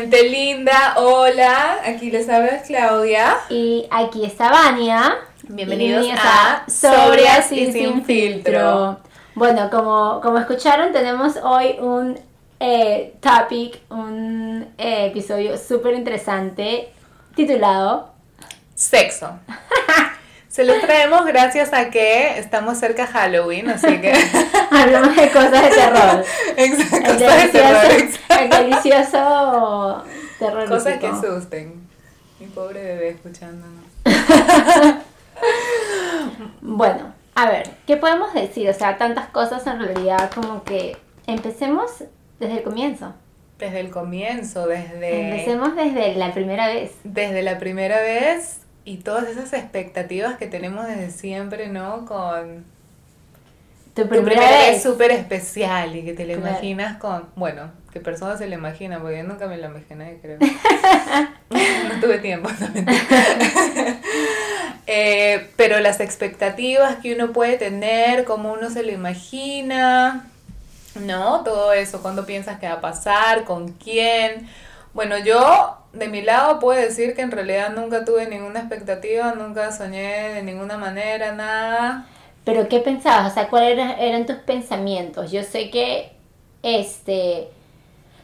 gente. Linda, hola. Aquí les habla Claudia. Y aquí está Vania. Bienvenidos, a Sobrias y Sin Filtro. Bueno, como, como escucharon, tenemos hoy un eh, topic, un eh, episodio súper interesante titulado Sexo. Se lo traemos gracias a que estamos cerca de Halloween, así que... Hablamos de cosas de terror. Exacto, El cosas de terror. delicioso, el delicioso terror. Cosas que asusten. Mi pobre bebé escuchándonos. Bueno, a ver, ¿qué podemos decir? O sea, tantas cosas en realidad como que empecemos desde el comienzo. Desde el comienzo, desde... Empecemos desde la primera vez. Desde la primera vez y todas esas expectativas que tenemos desde siempre, ¿no? Con Tu tu primera, primera vez vez. súper especial y que te la Claro. imaginas con... Bueno, ¿qué persona se la imagina? Porque yo nunca me la imaginé, creo. no tuve tiempo. Eh, pero las expectativas que uno puede tener, cómo uno se lo imagina, ¿no? Todo eso, cuándo piensas que va a pasar, con quién. Bueno, yo de mi lado puedo decir que en realidad nunca tuve ninguna expectativa, nunca soñé de ninguna manera, nada. Pero ¿qué pensabas? O sea, ¿cuáles eran, eran tus pensamientos? Yo sé que, este,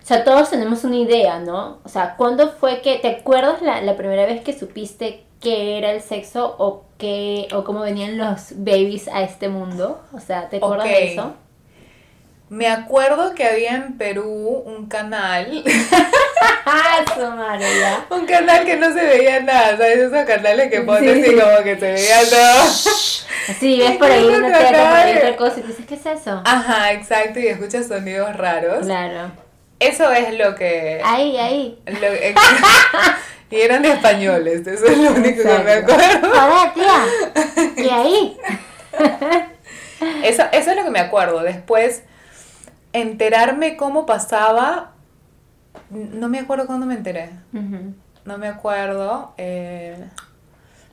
o sea, todos tenemos una idea, ¿no? O sea, ¿cuándo fue que, te acuerdas la, la primera vez que supiste qué era el sexo o qué, o cómo venían los babies a este mundo? O sea, ¿te acuerdas de eso? Me acuerdo que había en Perú un canal, un canal que no se veía nada, ¿sabes? Esos canales que pones Sí, así sí. como que se veía todo. Sí, ves por ahí una otra cosa y dices, ¿qué es eso? Ajá, exacto, y escuchas sonidos raros. Claro. Eso es lo que... Ahí, ahí. lo- ex- y eran españoles, eso es lo único que me acuerdo. Joder, tía. ¿Y ahí? Eso, eso es lo que me acuerdo. Después, enterarme cómo pasaba, no me acuerdo cuándo me enteré. No me acuerdo. eh,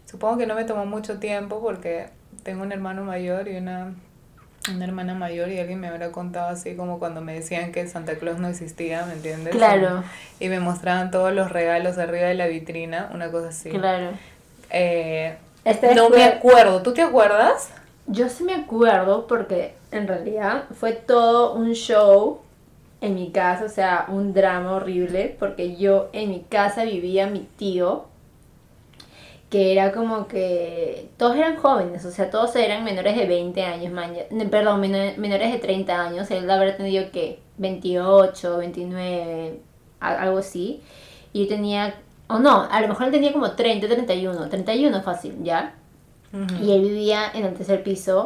supongo que no me tomó mucho tiempo porque tengo un hermano mayor y una, una hermana mayor y alguien me habrá contado así como cuando me decían que Santa Claus no existía, ¿me entiendes? Claro. Y me mostraban todos los regalos arriba de la vitrina, una cosa así. Claro. Eh, Este no fue- me acuerdo. ¿Tú te acuerdas? Yo sí me acuerdo porque en realidad fue todo un show en mi casa, o sea, un drama horrible, porque yo en mi casa vivía mi tío, que era como que todos eran jóvenes, o sea, todos eran menores de 20 años, man- perdón, menor- menores de 30 años, él habrá tenido que 28, 29, a- algo así, y yo tenía, o no, a lo mejor él tenía como 30, 31, 31 fácil, ¿ya? Y él vivía en el tercer piso.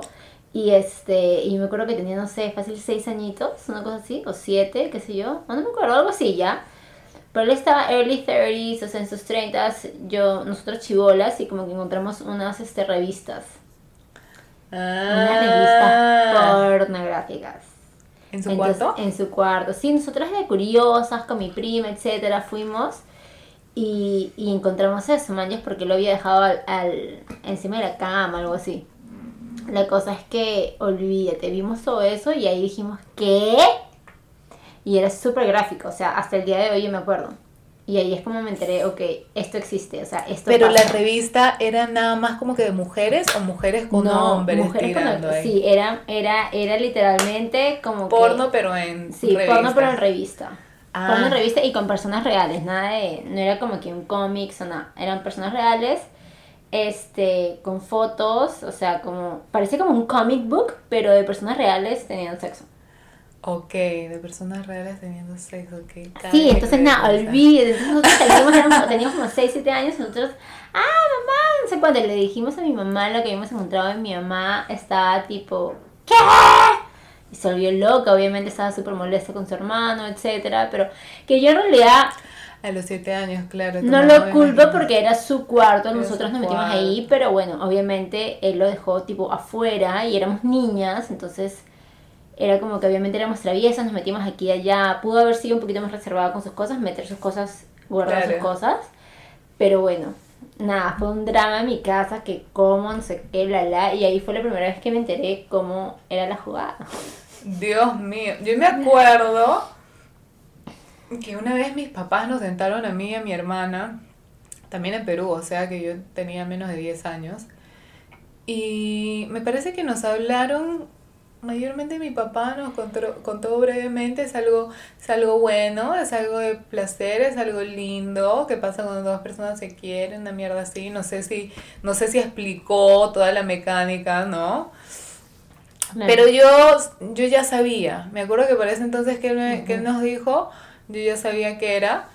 Y este, y me acuerdo que tenía, no sé, fácil seis añitos, una cosa así, o siete, qué sé yo. No, no me acuerdo, algo así ya. Pero él estaba early 30s, o sea, en sus 30s, yo, nosotros chivolas, y como que encontramos unas este, revistas. Unas revistas Ah, pornográficas. ¿En su Entonces, cuarto? En su cuarto. Sí, nosotras de curiosas, con mi prima, etcétera, fuimos y, y encontramos eso, manches, porque lo había dejado al, al- encima de la cama, algo así. La cosa es que, olvídate, vimos todo eso y ahí dijimos, ¿qué? Y era súper gráfico, o sea, hasta el día de hoy yo me acuerdo. Y ahí es como me enteré, ok, esto existe, o sea, esto Pero la revista era nada más como que de mujeres o mujeres con No, hombres mujeres con- tirando ahí. Sí, era, era, era literalmente como que- Porno, pero en Sí, porno pero en revista. Ah. Porno en revista y con personas reales, nada de, no era como que un cómics o nada, eran personas reales, este, con fotos, o sea, como, parecía como un comic book, pero de personas reales teniendo sexo. Ok, de personas reales teniendo sexo, ok. Sí, entonces nada, olvídate, entonces nosotros teníamos como 6, 7 años, y nosotros, ah, mamá, no sé cuándo, le dijimos a mi mamá lo que habíamos encontrado y mi mamá estaba tipo, ¿qué? Y se volvió loca, obviamente estaba súper molesta con su hermano, etcétera, pero que yo en realidad A los siete años, claro. no lo culpo porque era su cuarto, Era nosotros nos metimos cuarto. ahí, pero bueno, obviamente él lo dejó tipo afuera y éramos niñas, entonces era como que obviamente éramos traviesas, nos metimos aquí y allá, pudo haber sido un poquito más reservado con sus cosas, meter sus cosas, guardar sus Claro. cosas, pero bueno, nada, fue un drama en mi casa, que cómo, no sé qué, bla, bla, y ahí fue la primera vez que me enteré cómo era la jugada. Dios mío, yo me acuerdo que una vez mis papás nos sentaron a mí y a mi hermana, también en Perú, o sea que yo tenía menos de 10 años, y me parece que nos hablaron mayormente mi papá nos contó, contó brevemente, es algo, es algo bueno, es algo de placer, es algo lindo, que pasa cuando dos personas se quieren, una mierda así, no sé si, no sé si explicó toda la mecánica, ¿no? Pero yo, yo ya sabía, me acuerdo que por ese entonces que él, que nos dijo, yo ya sabía que era,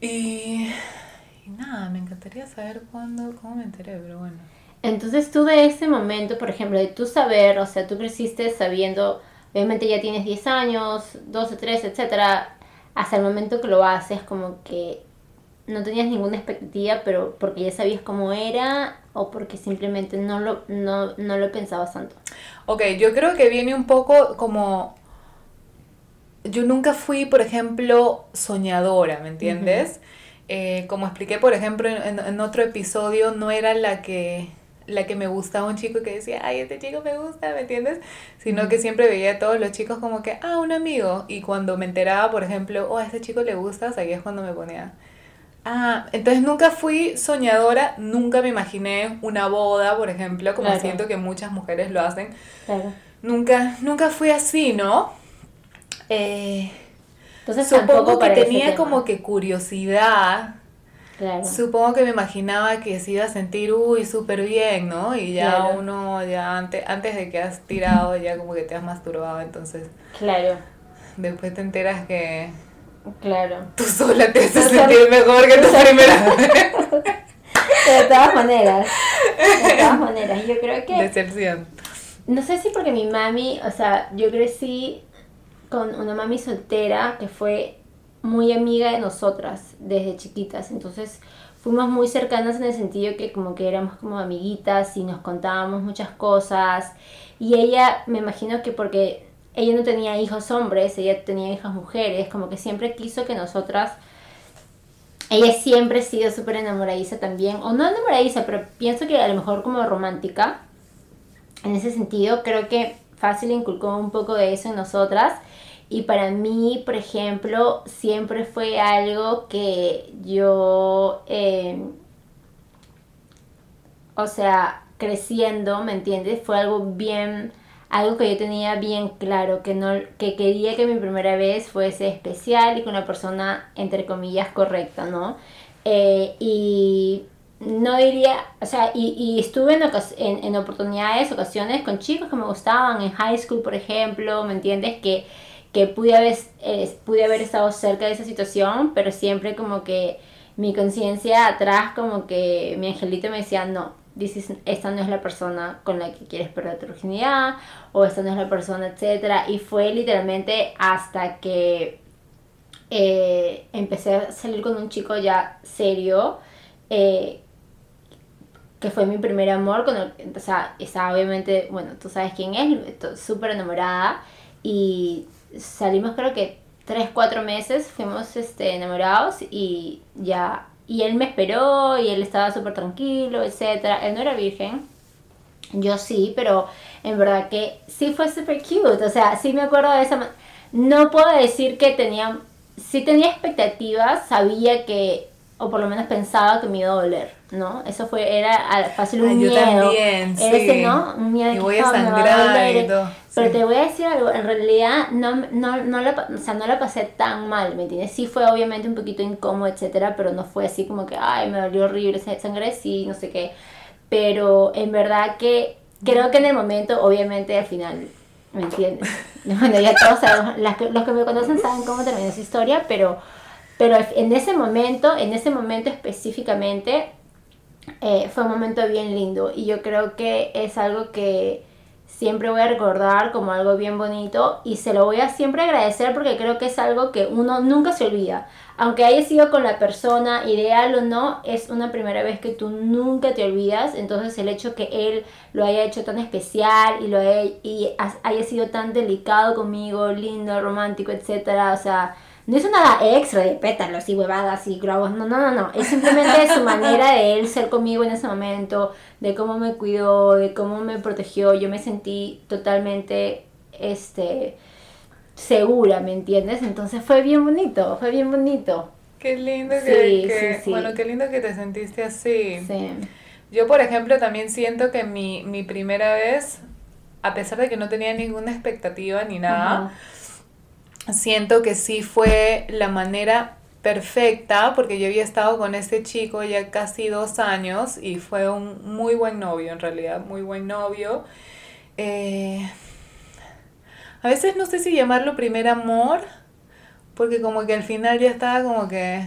y, y nada, me encantaría saber cuándo, cómo me enteré, pero bueno. Entonces tú de ese momento, por ejemplo, de tu saber, o sea, tú creciste sabiendo, obviamente ya tienes 10 años, 12, 13, etcétera, hasta el momento que lo haces, como que no tenías ninguna expectativa, pero porque ya sabías cómo era o porque simplemente no lo, no, no lo pensabas tanto. Ok, yo creo que viene un poco como... Yo nunca fui, por ejemplo, soñadora, ¿me entiendes? Eh, como expliqué, por ejemplo, en, en otro episodio, no era la que la que me gustaba un chico que decía, ay, este chico me gusta, ¿me entiendes? Sino que siempre veía a todos los chicos como que, ah, un amigo. Y cuando me enteraba, por ejemplo, oh, a este chico le gustas, ahí es cuando me ponía, ah, entonces nunca fui soñadora, nunca me imaginé una boda, por ejemplo, como siento que muchas mujeres lo hacen. Claro. Nunca, nunca fui así, ¿no? Eh, Entonces supongo que tenía como que curiosidad Supongo que me imaginaba que se iba a sentir, uy, súper bien, ¿no? Y ya uno, ya antes, antes de que has tirado, ya como que te has masturbado, entonces. Claro. Después te enteras que. Claro. Tú sola te haces sentir mejor que tu primera vez. de todas maneras. De todas maneras. Yo creo que. Decepción. No sé si porque mi mami, o sea, yo crecí con una mami soltera que fue muy amiga de nosotras desde chiquitas, entonces fuimos muy cercanas en el sentido que como que éramos como amiguitas y nos contábamos muchas cosas. Y ella me imagino que porque ella no tenía hijos hombres, ella tenía hijas mujeres, como que siempre quiso que nosotras ella siempre ha sido súper enamoradiza también, o no enamoradiza, pero pienso que a lo mejor como romántica. En ese sentido, creo que Fácil inculcó un poco de eso en nosotras. Y para mí, por ejemplo, siempre fue algo que yo, em, o sea, creciendo, ¿me entiendes? Fue algo bien, algo que yo tenía bien claro, que, no, que quería que mi primera vez fuese especial y con una persona, entre comillas, correcta, ¿no? Eh, y no diría, o sea, y, y estuve en, en, en oportunidades, ocasiones con chicos que me gustaban, en high school, por ejemplo, ¿me entiendes? Que que pude haber, pude haber estado cerca de esa situación, pero siempre como que mi conciencia atrás, como que mi angelito me decía, no, dices, esta no es la persona con la que quieres perder tu virginidad, o esta no es la persona, etc. Y fue literalmente hasta que eh, empecé a salir con un chico ya serio, eh, que fue mi primer amor, con el, o sea, estaba obviamente, bueno, tú sabes quién es, súper enamorada, y salimos creo que tres, cuatro meses, fuimos este, enamorados y ya, y él me esperó y él estaba súper tranquilo, etcétera. Él no era virgen, yo sí, pero en verdad que sí fue súper cute, o sea, sí me acuerdo de esa... No puedo decir que tenía, sí tenía expectativas, sabía que, o por lo menos pensaba que me iba a doler, ¿no? Eso fue, era fácil un miedo. También, sí. ¿no? Un miedo y voy a sangrar y todo. Pero te voy a decir algo, en realidad no, no, no, la, o sea, no la pasé tan mal, ¿me entiendes? Sí fue obviamente un poquito incómodo, etcétera, pero no fue así como que, ay, me dolió horrible, sangre, sí, no sé qué. Pero en verdad que creo que en el momento, obviamente al final, ¿me entiendes? Bueno, ya todos sabemos, los que me conocen saben cómo terminó esa historia, pero, pero en ese momento, en ese momento específicamente, eh, fue un momento bien lindo y yo creo que es algo que siempre voy a recordar como algo bien bonito y se lo voy a siempre agradecer porque creo que es algo que uno nunca se olvida. Aunque haya sido con la persona ideal o no, es una primera vez que tú nunca te olvidas. Entonces el hecho que él lo haya hecho tan especial y lo haya, y haya sido tan delicado conmigo, lindo, romántico, etcétera, o sea, no es nada extra de pétalos y huevadas y globos, no, no, no, no. Es simplemente su manera de él ser conmigo en ese momento, de cómo me cuidó, de cómo me protegió. Yo me sentí totalmente, este, segura, ¿me entiendes? Entonces fue bien bonito, fue bien bonito. Qué lindo que, bueno, qué lindo que te sentiste así. Sí. Yo, por ejemplo, también siento que mi, mi primera vez, a pesar de que no tenía ninguna expectativa ni nada, siento que sí fue la manera perfecta, porque yo había estado con este chico ya casi dos años y fue un muy buen novio, en realidad, muy buen novio. Eh, a veces no sé si llamarlo primer amor, porque como que al final ya estaba como que...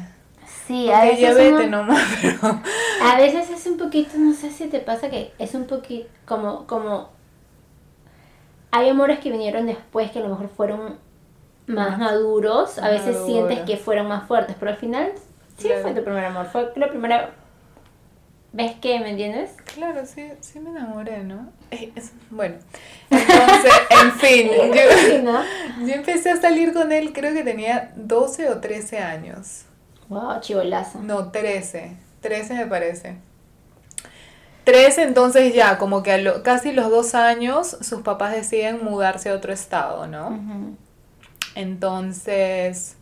Sí, a veces... Ya vete nomás, pero... A veces es un poquito, no sé si te pasa que es un poquito como... como hay amores que vinieron después que a lo mejor fueron más maduros, a veces sientes que fueron más fuertes, pero al final sí fue tu primer amor, fue la primera ¿Ves qué? ¿Me entiendes? Claro, sí, sí me enamoré, ¿no? bueno, entonces, en fin, yo, yo, empecé a salir con él, creo que tenía 12 o 13 años. Wow, chivolazo. No, 13, 13 me parece. 13, entonces ya, como que a lo, casi los dos años, sus papás deciden mudarse a otro estado, ¿no? Entonces,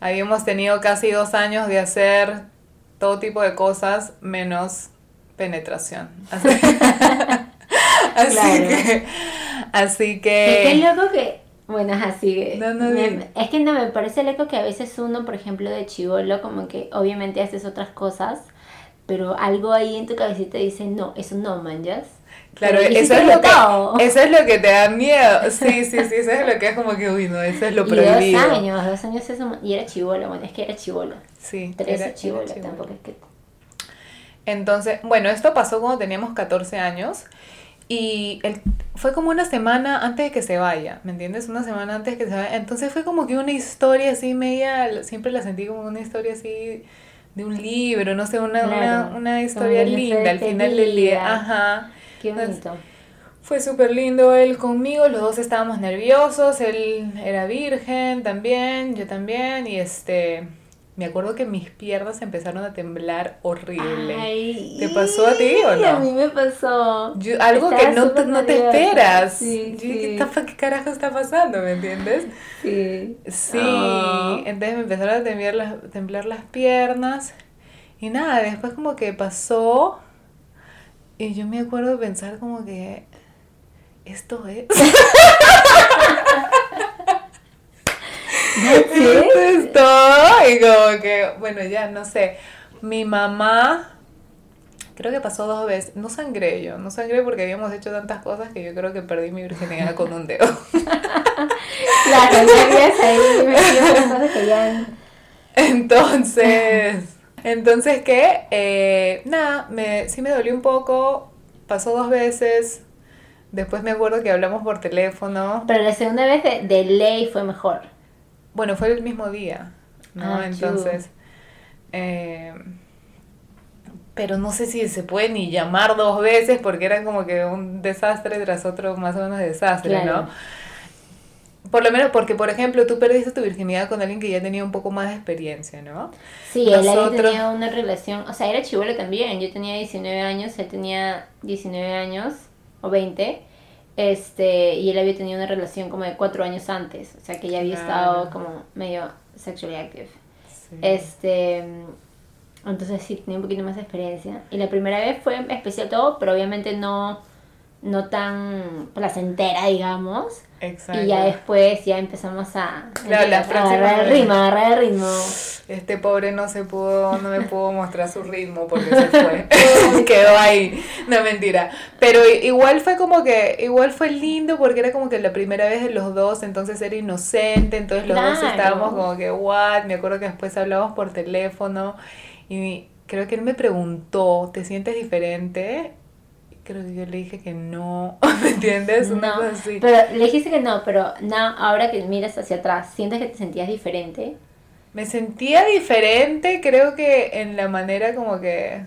habíamos tenido casi dos años de hacer todo tipo de cosas menos penetración. Así, que, así que... Es que loco que... Bueno, así que... es que no, me parece loco que a veces uno, por ejemplo, de chivolo, como que obviamente haces otras cosas, pero algo ahí en tu cabecita dice, no, eso no, manjas. Claro, eso es, lo que, eso es lo que te da miedo. Sí, sí, sí, eso es lo que es como que, uy, no, eso es lo prohibido. Y dos años, dos años eso, y era chivolo, bueno, es que era chivolo. Sí. Trece chivolo, tampoco es que... Entonces, bueno, esto pasó cuando teníamos 14 años y el, fue como una semana antes de que se vaya, ¿me entiendes? Una semana antes de que se vaya. Entonces fue como que una historia así media, siempre la sentí como una historia así de un libro, no sé, una, una, una historia linda al final del día. Ajá. Qué bonito. fue súper lindo él conmigo, los dos estábamos nerviosos, él era virgen también, yo también, y este, me acuerdo que mis piernas empezaron a temblar horrible. Ay, ¿Te pasó a ti o no? A mí me pasó. algo que no te, no te esperas. Sí, ¿Qué, carajo está pasando? ¿Me entiendes? Sí. Sí. Ah. Entonces me empezaron a temblar las, temblar las piernas. Y nada, después como que pasó y yo me acuerdo de pensar como que esto es. Esto y como que, bueno, ya no sé. Mi mamá, creo que pasó dos veces. No sangré yo, no sangré porque habíamos hecho tantas cosas que yo creo que perdí mi virginidad con un dedo. claro, ya ahí me que ya. Entonces. Entonces, ¿qué? Eh, nada, me, sí me dolió un poco, pasó dos veces, después me acuerdo que hablamos por teléfono. Pero la segunda vez de, ley fue mejor. Bueno, fue el mismo día, ¿no? Ah, Entonces, eh, pero no sé si se puede ni llamar dos veces porque era como que un desastre tras otro más o menos desastre, ¿no? Por lo menos porque, por ejemplo, tú perdiste tu virginidad con alguien que ya tenía un poco más de experiencia, ¿no? Sí, él tenía una relación, o sea, era chivolo también, yo tenía 19 años, él tenía 19 años o 20, este, y él había tenido una relación como de 4 años antes, o sea, que ya había estado como medio sexually active. Este, entonces sí, tenía un poquito más de experiencia. Y la primera vez fue especial todo, pero obviamente no, no tan placentera, digamos. Y ya después ya empezamos a, agarrar el ritmo, agarrar el ritmo. Este pobre no se pudo, no me pudo mostrar su ritmo porque se fue. Quedó ahí. No, mentira. Pero igual fue como que, igual fue lindo porque era como que la primera vez de los dos, entonces era inocente, entonces los dos estábamos como que, what, me acuerdo que después hablamos por teléfono y creo que él me preguntó, ¿te sientes diferente? Creo que yo le dije que no, ¿me entiendes? Una cosa así. Pero le dijiste que no, pero no, ahora que miras hacia atrás, ¿sientes que te sentías diferente? Me sentía diferente, creo que en la manera como que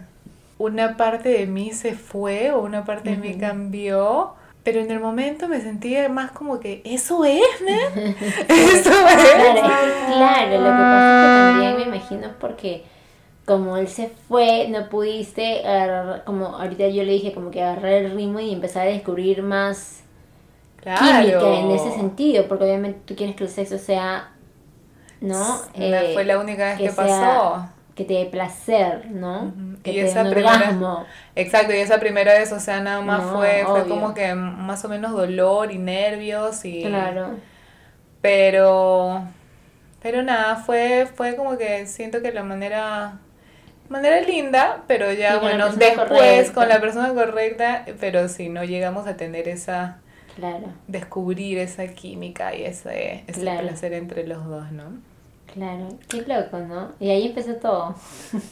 una parte de mí se fue o una parte de mí cambió. Pero en el momento me sentía más como que, eso es, ¿no? eso es. Claro, claro, imagino porque como él se fue, no pudiste agarrar, como ahorita yo le dije, como que agarrar el ritmo y empezar a descubrir más química en ese sentido, porque obviamente tú quieres que el sexo sea, ¿no? Eh, fue la única vez que, pasó. Que te dé placer, ¿no? Que y te esa primera, Exacto, y esa primera vez, o sea, nada más fue, fue como que más o menos dolor y nervios y... Claro. Pero... Pero nada, fue, fue como que siento que la manera manera linda, pero ya bueno, después con la persona correcta, pero si no llegamos a tener esa claro. descubrir esa química y ese, ese placer entre los dos, ¿no? Claro, qué loco, ¿no? Y ahí empezó todo.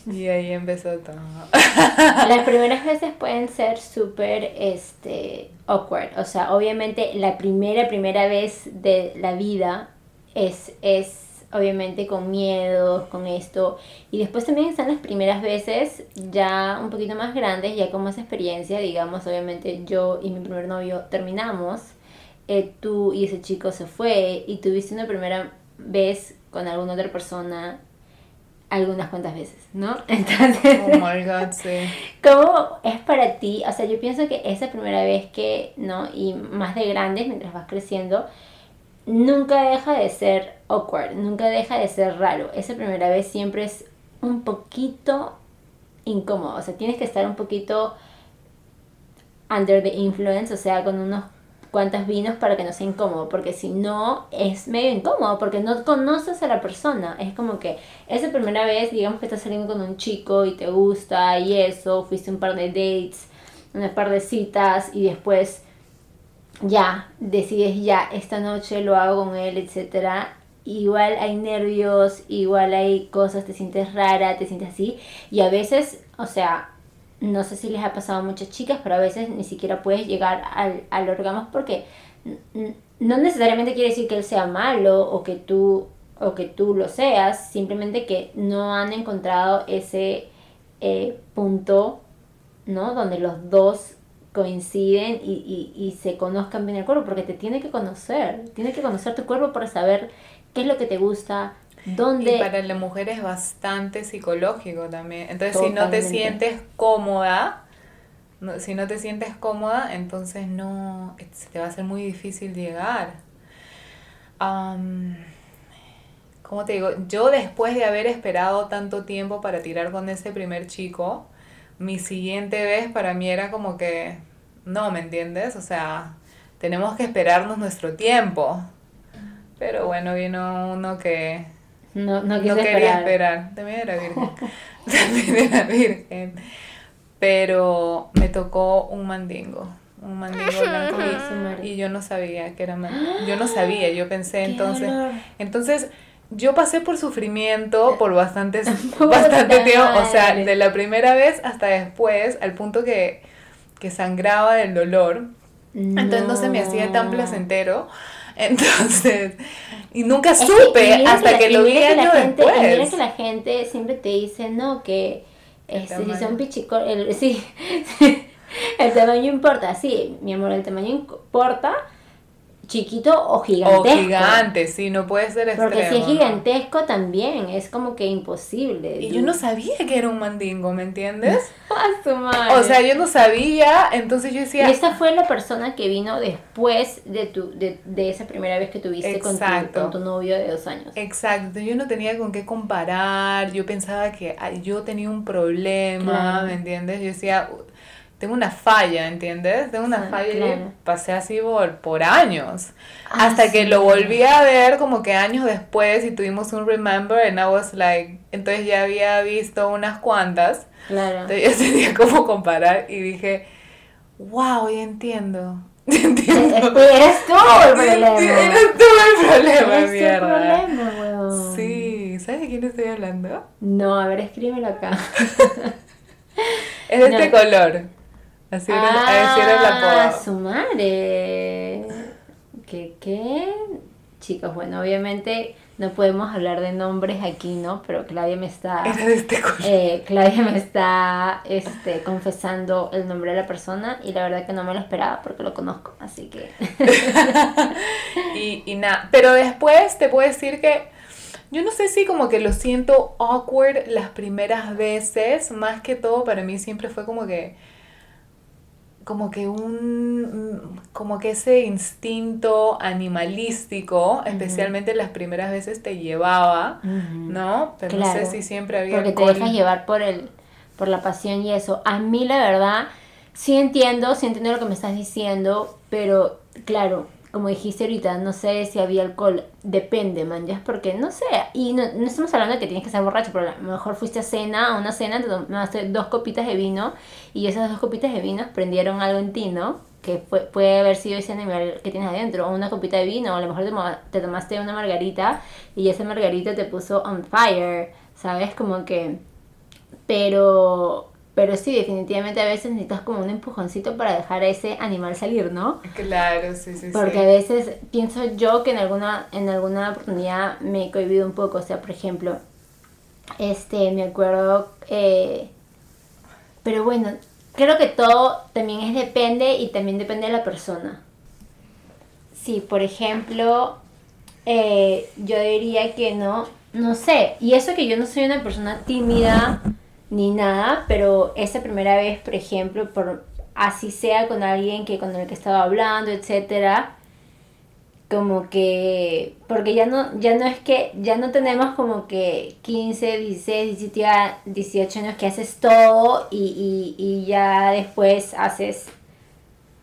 Y ahí empezó todo. Las primeras veces pueden ser súper este, awkward. O sea, obviamente la primera, primera vez de la vida es, es obviamente con miedo, con esto. Y después también están las primeras veces ya un poquito más grandes, ya con más experiencia, digamos, obviamente yo y mi primer novio terminamos, eh, tú y ese chico se fue y tuviste una primera vez con alguna otra persona algunas cuantas veces, ¿no? Entonces, oh my god, sí. ¿Cómo es para ti? O sea, yo pienso que esa primera vez que, ¿no? Y más de grandes, mientras vas creciendo, nunca deja de ser awkward, nunca deja de ser raro. Esa primera vez siempre es un poquito incómodo, o sea, tienes que estar un poquito under the influence, o sea, con unos cuantos vinos para que no sea incómodo, porque si no es medio incómodo, porque no conoces a la persona. Es como que esa primera vez, digamos que estás saliendo con un chico y te gusta y eso, fuiste un par de dates, un par de citas y después ya, decides ya, esta noche lo hago con él, etcétera. Igual hay nervios, igual hay cosas, te sientes rara, te sientes así. Y a veces, o sea, no sé si les ha pasado a muchas chicas, pero a veces ni siquiera puedes llegar al, al porque no necesariamente quiere decir que él sea malo o que tú o que tú lo seas, simplemente que no han encontrado ese eh, punto, ¿no? Donde los dos coinciden y, y, y, se conozcan bien el cuerpo, porque te tiene que conocer, tiene que conocer tu cuerpo para saber qué es lo que te gusta, dónde... Y para la mujer es bastante psicológico también. Entonces, si no te sientes cómoda, si no te sientes cómoda, entonces no, se te va a ser muy difícil llegar. Um, ¿Cómo te digo? Yo después de haber esperado tanto tiempo para tirar con ese primer chico, mi siguiente vez para mí era como que, no, ¿me entiendes? O sea, tenemos que esperarnos nuestro tiempo. Pero bueno, vino uno que no, no, quería esperar. También era virgen. También era virgen. Pero me tocó un mandingo. Un mandingo blanco. Y, yo no sabía que era mandingo. Yo no sabía, yo pensé entonces. Entonces yo pasé por sufrimiento por bastantes, bastante tiempo, o sea, de la primera vez hasta después, al punto que, que sangraba del dolor. Entonces no se me hacía tan placentero. Entonces, y nunca supe hasta que, lo vi años después. Mira que la gente siempre te dice, no, que este, si son pichicos, el, sí, el tamaño importa, sí, mi amor, el tamaño importa, chiquito o gigantesco. O gigante, sí, no puede ser extremo. Porque si es gigantesco también, es como que imposible. Y yo no sabía que era un mandingo, ¿me entiendes? O sea, yo no sabía, entonces yo decía... Y esta fue la persona que vino después de tu de, de esa primera vez que tuviste con tu, con tu, novio de dos años. Exacto, yo no tenía con qué comparar, yo pensaba que yo tenía un problema, ¿me entiendes? Yo decía tengo una falla, ¿entiendes? Tengo una falla y pasé así por, por años. Ah, hasta que lo volví a ver como que años después y tuvimos un remember and I was like, entonces ya había visto unas cuantas. Claro. Entonces ya tenía como comparar y dije, wow, ya entiendo. entiendo. Eres tú el problema. Eres tú el problema, Eres mierda. el problema, weón. Sí, ¿sabes de quién estoy hablando? No, a ver, escríbelo acá. es de este color. Así era, ah, así su madre. ¿Qué, qué? Chicos, bueno, obviamente no podemos hablar de nombres aquí, ¿no? Pero Claudia me está... Era de este eh, Claudia me está este, confesando el nombre de la persona y la verdad que no me lo esperaba porque lo conozco, así que... y, y nada, pero después te puedo decir que Yo no sé si como que lo siento awkward las primeras veces, más que todo para mí siempre fue como que como que un como que ese instinto animalístico, especialmente las primeras veces te llevaba, ¿no? Pero no sé si siempre había porque te dejas llevar por el por la pasión y eso. A mí la verdad sí entiendo, sí entiendo lo que me estás diciendo, pero claro, como dijiste ahorita, no sé si había alcohol, depende, man, porque no sé, y no, estamos hablando de que tienes que ser borracho, pero a lo mejor fuiste a cena, a una cena, te tomaste dos copitas de vino y esas dos copitas de vino prendieron algo en ti, ¿no? Que puede haber sido ese animal que tienes adentro, o una copita de vino, o a lo mejor te tomaste una margarita y esa margarita te puso on fire, ¿sabes? Como que... Pero pero sí, definitivamente a veces necesitas como un empujoncito para dejar a ese animal salir, ¿no? Claro, sí, sí, Porque a veces pienso yo que en alguna, en alguna oportunidad me he cohibido un poco. O sea, por ejemplo, este, me acuerdo... Eh, pero bueno, creo que todo también es depende y también depende de la persona. Sí, por ejemplo, eh, yo diría que no, no sé. Y eso que yo no soy una persona tímida ni nada, pero esa primera vez, por ejemplo, por así sea con alguien que con el que estaba hablando, etcétera, como que porque ya no ya no es que ya no tenemos como que 15, 16, 17, 18 años que haces todo y, y, ya después haces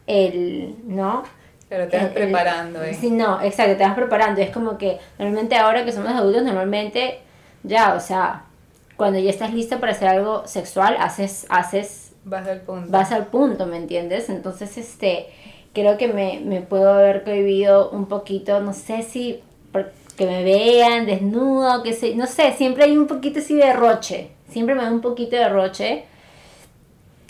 el, ¿no? Pero te vas preparando, ¿eh? Sí, no, exacto, te vas preparando. Es como que normalmente ahora que somos adultos, normalmente ya, o sea, cuando ya estás lista para hacer algo sexual, haces, haces... Vas al punto. Vas al punto, ¿me entiendes? Entonces, este, creo que me, me puedo haber cohibido un poquito, no sé si que me vean desnudo, que sé, no sé, siempre hay un poquito así de roche, siempre me da un poquito de roche,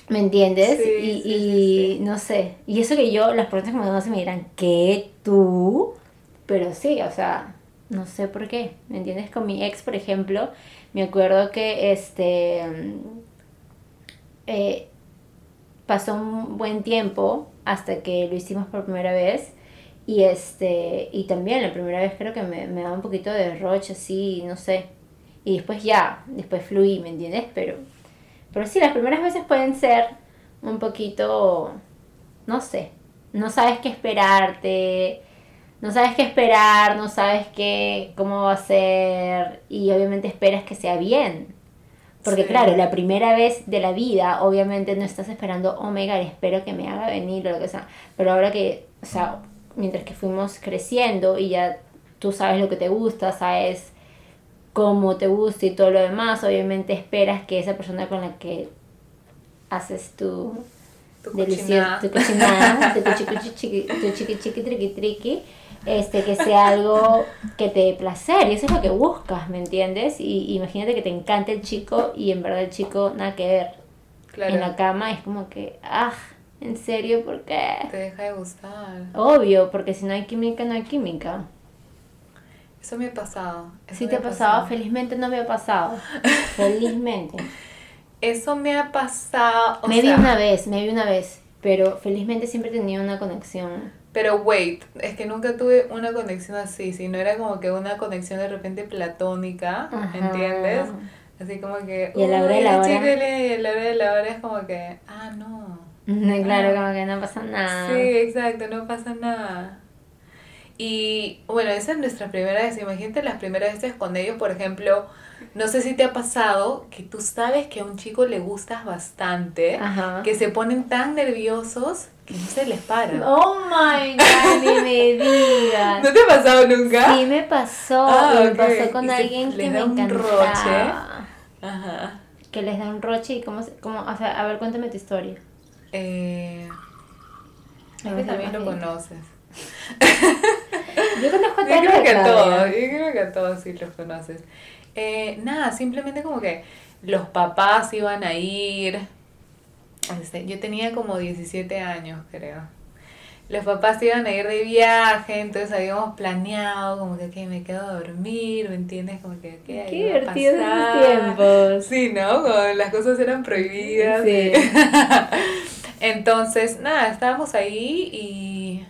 ¿me entiendes? y, y no sé, y eso que yo, las personas que me conocen me dirán, ¿qué tú? Pero sí, o sea, no sé por qué, ¿me entiendes? Con mi ex, por ejemplo, me acuerdo que este eh, pasó un buen tiempo hasta que lo hicimos por primera vez. Y este, y también la primera vez creo que me, me daba un poquito de roche así, no sé. Y después ya, después fluí, ¿me entiendes? Pero, pero sí, las primeras veces pueden ser un poquito, no sé, no sabes qué esperarte, no sabes qué esperar, no sabes qué, cómo va a ser y obviamente esperas que sea bien. Porque claro, la primera vez de la vida, obviamente no estás esperando, oh my espero que me haga venir o lo que sea. Pero ahora que, o sea, mientras que fuimos creciendo y ya tú sabes lo que te gusta, sabes cómo te gusta y todo lo demás, obviamente esperas que esa persona con la que haces tu, tu delicioso, tu cochinada, tu chiqui chiqui, tu chiqui chiqui triqui triqui, este, que sea algo que te dé placer. Y eso es lo que buscas, ¿me entiendes? Y imagínate que te encanta el chico y en verdad el chico nada que ver. En la cama es como que, ah, ¿en serio? ¿Por qué? Te deja de gustar. Obvio, porque si no hay química, no hay química. Eso me ha pasado. sí te ha pasado? felizmente no me ha pasado. felizmente. Eso me ha pasado. me vi una vez, me vi una vez, pero felizmente siempre tenía una conexión pero wait, es que nunca tuve una conexión así, sino era como que una conexión de repente platónica, ¿entiendes? Así como que... Y a la hora de la hora. y a la hora de la hora es como que, ah, no. claro, como que no pasa nada. Sí, exacto, no pasa nada. Y bueno, esa es nuestra primera vez. Imagínate las primeras veces con ellos, por ejemplo, no sé si te ha pasado que tú sabes que a un chico le gustas bastante, que se ponen tan nerviosos no se les para. Oh my god, ni me digas. ¿No te ha pasado nunca? Sí, me pasó. Ah, me pasó con alguien que me encantaba. Roche. Ajá. Que les da un roche y cómo, cómo o sea, a ver, cuéntame tu historia. Eh, es que también lo conoces. yo conozco a Yo creo que a todos, yo creo que a todos sí los conoces. Eh, nada, simplemente como que los papás iban a ir. Este, yo tenía como 17 años, creo. Los papás iban a ir de viaje, entonces habíamos planeado como que me quedo a dormir, ¿me entiendes? Como que ¿qué, Qué divertido esos tiempos. Sí, ¿no? Como las cosas eran prohibidas. Sí. entonces, nada, estábamos ahí y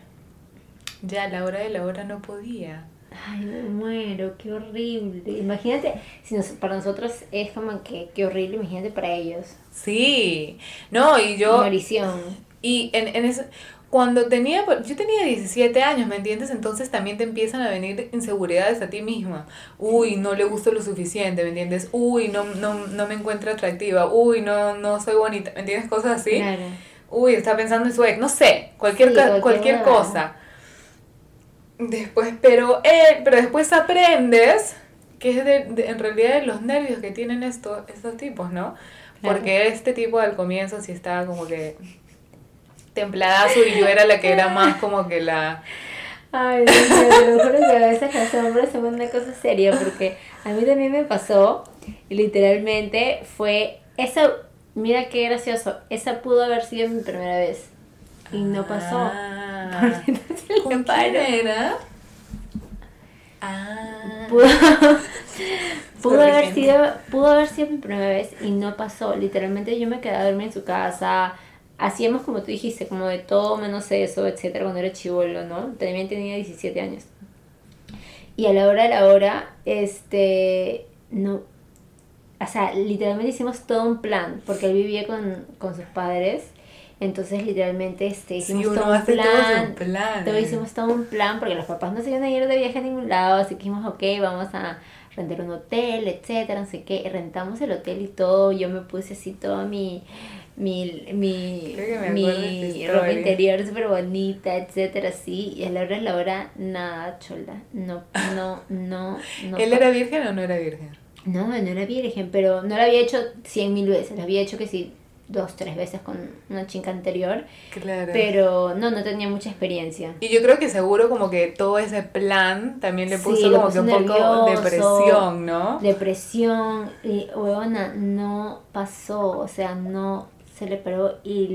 ya a la hora de la hora no podía. Ay, me muero, qué horrible. Imagínate, si nos- para nosotros es como que qué horrible, imagínate para ellos. Sí, no, y yo, Maldición. y en, en ese, cuando tenía, yo tenía 17 años, ¿me entiendes? Entonces también te empiezan a venir inseguridades a ti misma. Uy, no le gusto lo suficiente, ¿me entiendes? Uy, no, no, no me encuentro atractiva. Uy, no, no soy bonita, ¿me entiendes? Cosas así. Claro. Uy, está pensando en su ex, no sé, cualquier, Sí, cualquier cualquier cosa. Después, pero, eh, pero después aprendes que es de, de- en realidad de los nervios que tienen estos, estos tipos, ¿no? Porque este tipo al comienzo sí estaba como que templadazo y yo era la que era más como que la... Ay, Dios te lo juro que a veces los hombres son una cosa seria, porque a mí también me pasó, y literalmente fue, esa, mira qué gracioso, esa pudo haber sido mi primera vez, y no pasó. Ah, le ¿Con quién paro. era? Ah. Pudo, pudo haber sido, pudo haber sido mi primera vez y no pasó. Literalmente yo me quedé a dormir en su casa. Hacíamos como tú dijiste, como de todo menos eso, etcétera, cuando era chivolo, ¿no? También tenía 17 años. Y a la hora de la hora, este, no, o sea, literalmente hicimos todo un plan, porque él vivía con, con sus padres. Entonces, literalmente, este, Sí, hicimos uno todo un hace plan. Todo hicimos todo un plan porque los papás no se iban a ir de viaje a ningún lado, así que dijimos, ok, vamos a rentar un hotel, etcétera, no sé qué. Rentamos el hotel y todo, yo me puse así toda mi, mi, mi, mi ropa interior súper bonita, etcétera, así. Y a la hora de la hora, nada, chola. No, no, no, no. ¿Él era virgen o no era virgen? No, no era virgen, pero no lo había hecho cien mil veces, lo había hecho que sí, dos, tres veces con una chica anterior, Claro. pero no, no tenía mucha experiencia. Y yo creo que seguro como que todo ese plan también le Sí, puso lo como puso que un poco nervioso. presión, ¿no? Depresión, y huevona, no pasó, o sea, no se le paró y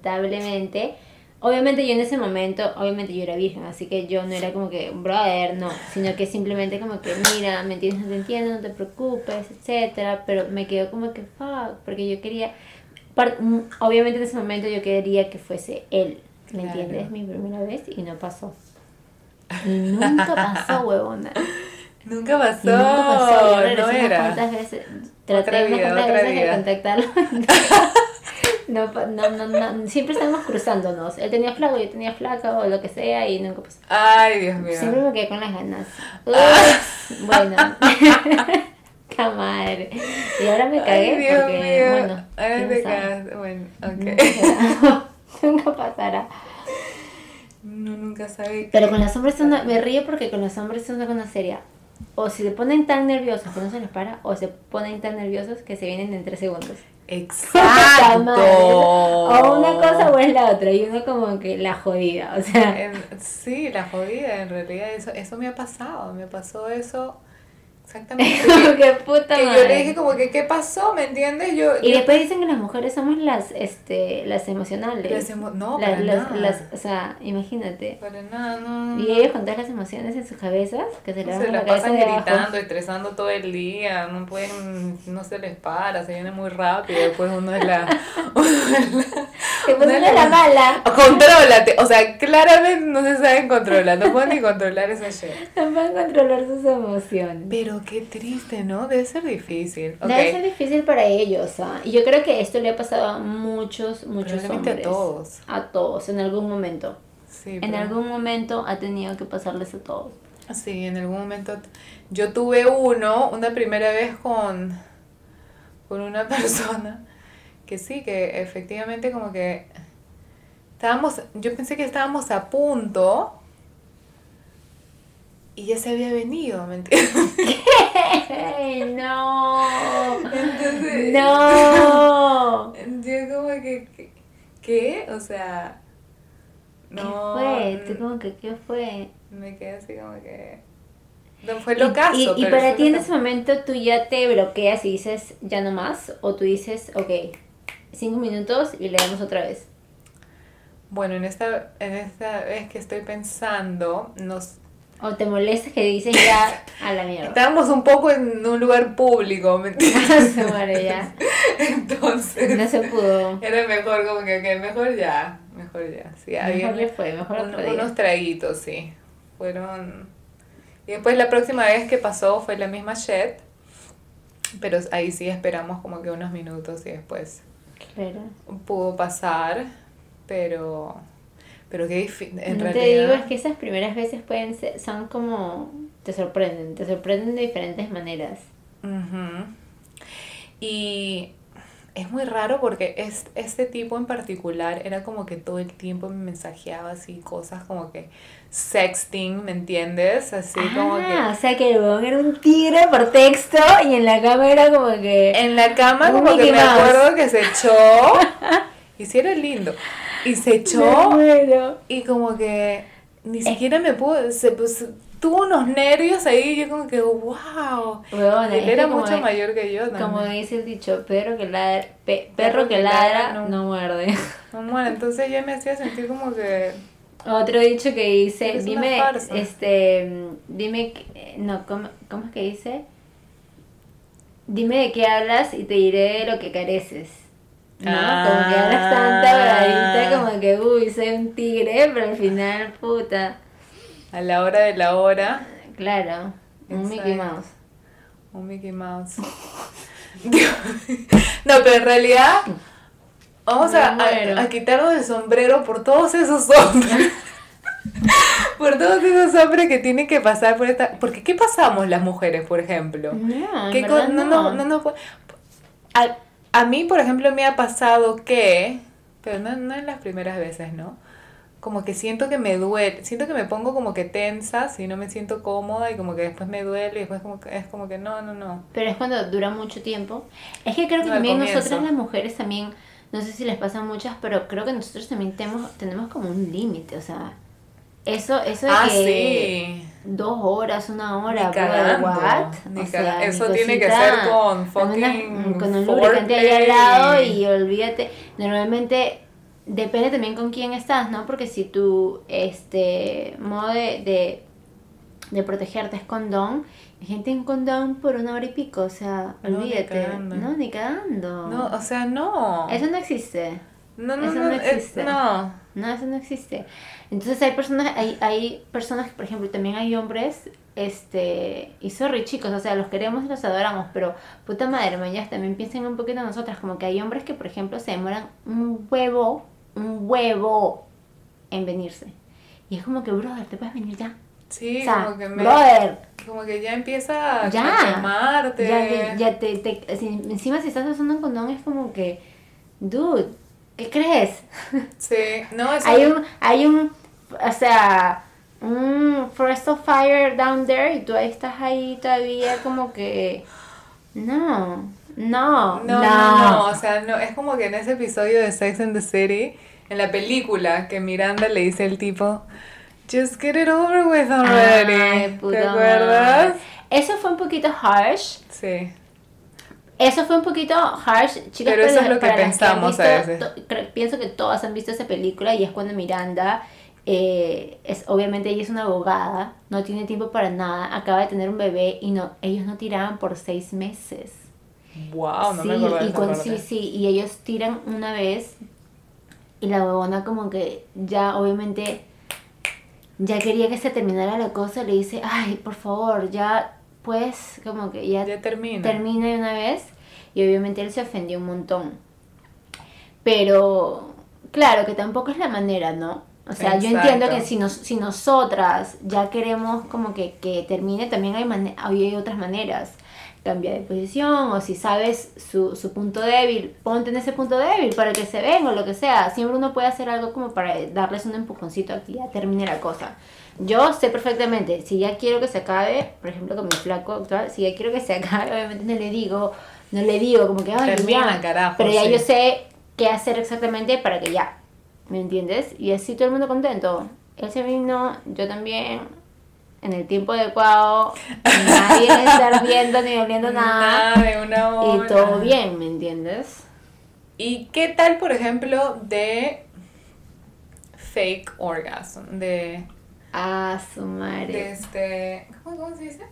lamentablemente, obviamente yo en ese momento, obviamente yo era virgen, así que yo no era como que, brother, no, sino que simplemente como que, mira, me entiendes, no te entiendo, no te preocupes, etcétera, pero me quedó como que, fuck, porque yo quería, obviamente en ese momento yo quería que fuese él, ¿me Claro. entiendes? Mi primera vez y no pasó. Y nunca pasó, huevona. Nunca pasó, Y nunca pasó. Yo no era. cuantas veces. Traté Otra unas cuantas otra veces de contactarlo. No, no, no, no, siempre estábamos cruzándonos. Él tenía flaco, yo tenía flaca o lo que sea y nunca pasó. Ay, Dios mío. Siempre me quedé con las ganas. Ah. Bueno. ¡Qué madre! Y ahora me cagué Ay, Dios porque, mío. bueno, Ahora te quedas- Bueno, ok. Nunca pasará. Nunca pasará. Uno nunca sabe. Pero con los hombres es una- me río porque con los hombres es una cosa seria. O si se ponen tan nerviosos que no se les para, o se ponen tan nerviosos que se vienen en tres segundos. Exacto. O una cosa o es la otra, y uno como que la jodida, o sea. En- sí, la jodida, en realidad eso, eso me ha pasado, me pasó eso exactamente. que, puta que yo madre. le dije como que, ¿qué pasó? ¿Me entiendes? Yo, Y yo- después dicen que las mujeres somos las, este, las emocionales. Las emo- no, Las- para las- nada. las- o sea, imagínate. Para nada, no. Y ellos con todas las emociones en sus cabezas, que se le no se la la pasan de gritando, estresando todo el día, no pueden, no se les para, se viene muy rápido, después uno es la... Pues Una una es la mala. Contrólate, o sea, claramente no se saben controlar, no pueden ni controlar esa shit. No pueden controlar sus emociones. Pero qué triste, ¿no? Debe ser difícil. Debe ser difícil para ellos, ¿ah? Y yo creo que esto le ha pasado a muchos, muchos Probablemente a hombres. todos. A todos, en algún momento. Sí, En algún momento ha tenido que pasarles a todos. Sí, en algún momento. Yo tuve uno, una primera vez con, con una persona que sí, que efectivamente como que estábamos, yo pensé que estábamos a punto y ya se había venido, ¿me entiendes? ¡Ey, no! Entonces, ¡No! yo como que, ¿qué? O sea, no. ¿Qué fue? ¿Tú como que qué fue? Me quedé así como que... No fue lo caso, y, para ti en ese momento tú ya te bloqueas y dices ya no más, o tú dices, ok, cinco minutos y le damos otra vez. Bueno, en esta, en esta vez que estoy pensando, nos O te molestas que dices ya a la mierda. estábamos un poco en un lugar público, ¿me entiendes? Ya. Entonces, No se pudo. era mejor como que, mejor ya, mejor ya. Sí, Mejor le fue, mejor un- otro día. unos traguitos, sí. Fueron... Y después la próxima vez que pasó fue la misma Shed, pero ahí sí esperamos como que unos minutos y después Claro. pudo pasar, pero pero qué difícil, en no realidad. te digo, es que esas primeras veces pueden ser, son como, te sorprenden, te sorprenden de diferentes maneras. Ujú. Y es muy raro porque es, este tipo en particular era como que todo el tiempo me mensajeaba así cosas como que sexting, ¿me entiendes? Así como ah, que o sea que el huevón era un tigre por texto y en la cama era como que... en la cama como que Mickey me acuerdo que se echó y sí era lindo y se echó y como que ni siquiera me pudo, se pues, tuvo unos nervios ahí y yo como que wow. Él era mucho de- mayor que yo también. Como dice el dicho, perro que ladra, pe- perro que ladra no muerde. Bueno, entonces ya me hacía sentir como que Otro dicho que dice, Es dime, este, dime, no, ¿cómo, ¿cómo es que dice? Dime de qué hablas y te diré de lo que careces. ¿No? Como que tanta Ah. bravita como que, uy, soy un tigre, pero al final, puta. a la hora de la hora, Claro, un Mickey. Mouse. un Mickey Mouse. no, pero en realidad vamos a, a, a quitarnos el sombrero por todos esos hombres. por todos esos hombres que tienen que pasar por esta... Porque ¿qué pasamos las mujeres, por ejemplo? No, ¿Qué no, no. no, no, no fue- a, a mí, por ejemplo, me ha pasado que, pero no, no en las primeras veces, ¿no? Como que siento que me duele, siento que me pongo como que tensa si no me siento cómoda y como que después me duele y después como que, es como que no, no, no. Pero es cuando dura mucho tiempo. Es que creo que No, también nosotras las mujeres también, no sé si les pasa a muchas, pero creo que nosotros también tenemos, tenemos como un límite, o sea, eso, eso de Ah, que sí. dos horas, una hora, Ni cagando, what? ni O sea, eso tiene que ser con una- fucking con un lubricante ahí al lado y olvídate. Normalmente depende también con quién estás, ¿no? Porque si tu este modo de, de, de protegerte es condón, gente en condón por una hora y pico, o sea, No, ni olvídate. cagando. No, ni cagando. No, o sea, no. Eso no existe. no, no, eso no, no es- existe. no. No, eso no existe. Entonces hay personas, hay, hay personas, por ejemplo, también hay hombres, este, y sorry chicos, o sea, los queremos y los adoramos, pero puta madre, mañana también piensen un poquito en nosotras, como que hay hombres que, por ejemplo, se demoran un huevo, un huevo en venirse. Y es como que, brother, te puedes venir ya. Sí, o sea, como que me... brother, Como que ya empieza a ya. quemarte. Ya, ya, ya te, te- encima si estás usando un condón es como que, dude, ¿qué crees? Sí, no, eso... hay un, hay un, o sea, un forest of fire down there y tú ahí estás ahí todavía como que, no, no, No, no, no, o sea, no, es como que en ese episodio de Sex and the City, en la película, que Miranda le dice al tipo, just get it over with already. Ay, ¿Te acuerdas? Eso fue un poquito harsh. Sí. Eso fue un poquito harsh, chicas. Pero eso es lo que pensamos a visto, veces. to- cre- pienso que todas han visto esa película y es cuando Miranda, eh, es obviamente ella es una abogada, no tiene tiempo para nada, acaba de tener un bebé y no, ellos no tiraban por seis meses. Wow, no sí, me acuerdo de y sí, sí, y ellos tiran una vez y la huevona como que ya obviamente ya quería que se terminara la cosa, le dice, ay, por favor, ya pues como que ya, Ya termina. termina de una vez y obviamente él se ofendió un montón. Pero claro que tampoco es la manera, ¿no? O sea, yo entiendo Exacto. que si, nos, si nosotras ya queremos como que, que termine, también hay, mane- hay otras maneras. Cambia de posición o si sabes su, su punto débil, ponte en ese punto débil para que se venga o lo que sea. Siempre uno puede hacer algo como para darles un empujoncito a que ya termine la cosa. Yo sé perfectamente, si ya quiero que se acabe, por ejemplo con mi flaco actual, si ya quiero que se acabe, obviamente no le digo, no le digo como que, ay, Termina, ya. carajo, Pero ya sí. yo sé qué hacer exactamente para que ya, ¿me entiendes? Y así todo el mundo contento. Él se vino, yo también, en el tiempo adecuado, nadie estar viendo ni oliendo nada. Nada de una hora. Y todo bien, ¿me entiendes? ¿Y qué tal, por ejemplo, de fake orgasm? De, Ah, su madre. este... ¿cómo, cómo se dice?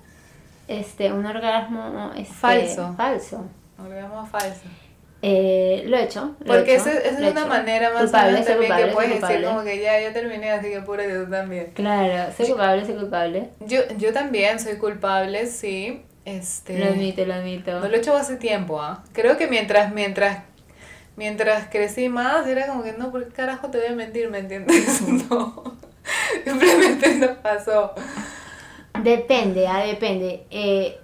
Este, un orgasmo este, Falso. falso. Orgasmo falso. Eh, lo he hecho. lo he Porque hecho, esa esa lo es he una hecho. manera más Culpable, o menos también culpable, que puedes decir como que ya, yo terminé, así que pura tú también. Claro, soy culpable, soy culpable. Yo, yo también soy culpable, sí. Este, Lo admito, lo admito. No lo he hecho hace tiempo, ¿ah? Creo que mientras, mientras, mientras crecí más, era como que no, ¿por qué carajo te voy a mentir? ¿Me entiendes? No. Simplemente no pasó. Depende, ah, depende. Eh,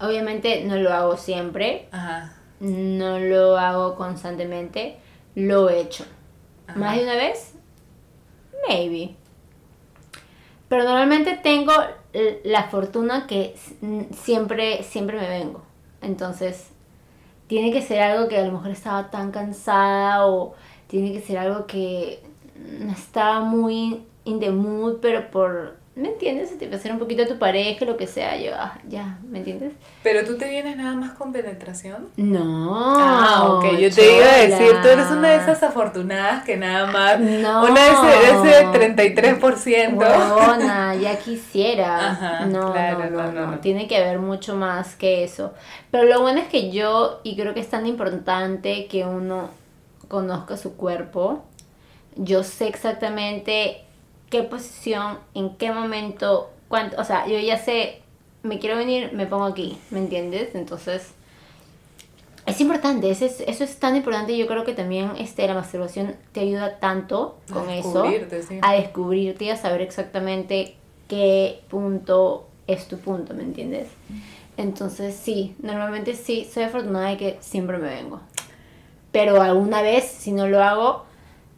obviamente no lo hago siempre, Ajá. no lo hago constantemente, lo he hecho. Ajá. ¿Más de una vez? Maybe. Pero normalmente tengo la fortuna que siempre, siempre me vengo. Entonces, tiene que ser algo que a lo mejor estaba tan cansada o tiene que ser algo que estaba muy in the mood, pero por, ¿me entiendes? Te hacer un poquito a tu pareja, lo que sea, yo, ah, ya, ¿me entiendes? Pero tú te vienes nada más con penetración. No. ah, ok. Yo te iba a decir, tú eres una de esas afortunadas que nada más. No. Una de ese, de ese 33%. Huevona, ya quisiera. Ajá, no, claro, no, no, no, no. Tiene que haber mucho más que eso. Pero lo bueno es que yo, y creo que es tan importante que uno conozca su cuerpo. Yo sé exactamente qué posición, en qué momento, cuánto. O sea, yo ya sé, me quiero venir, me pongo aquí, ¿me entiendes? Entonces. Es importante, eso es, eso es tan importante. Yo creo que también este, la masturbación te ayuda tanto A con eso descubrirte, sí. a descubrirte y a saber exactamente qué punto es tu punto, ¿me entiendes? Entonces sí, normalmente sí, soy afortunada de que siempre me vengo. Pero alguna vez, si no lo hago,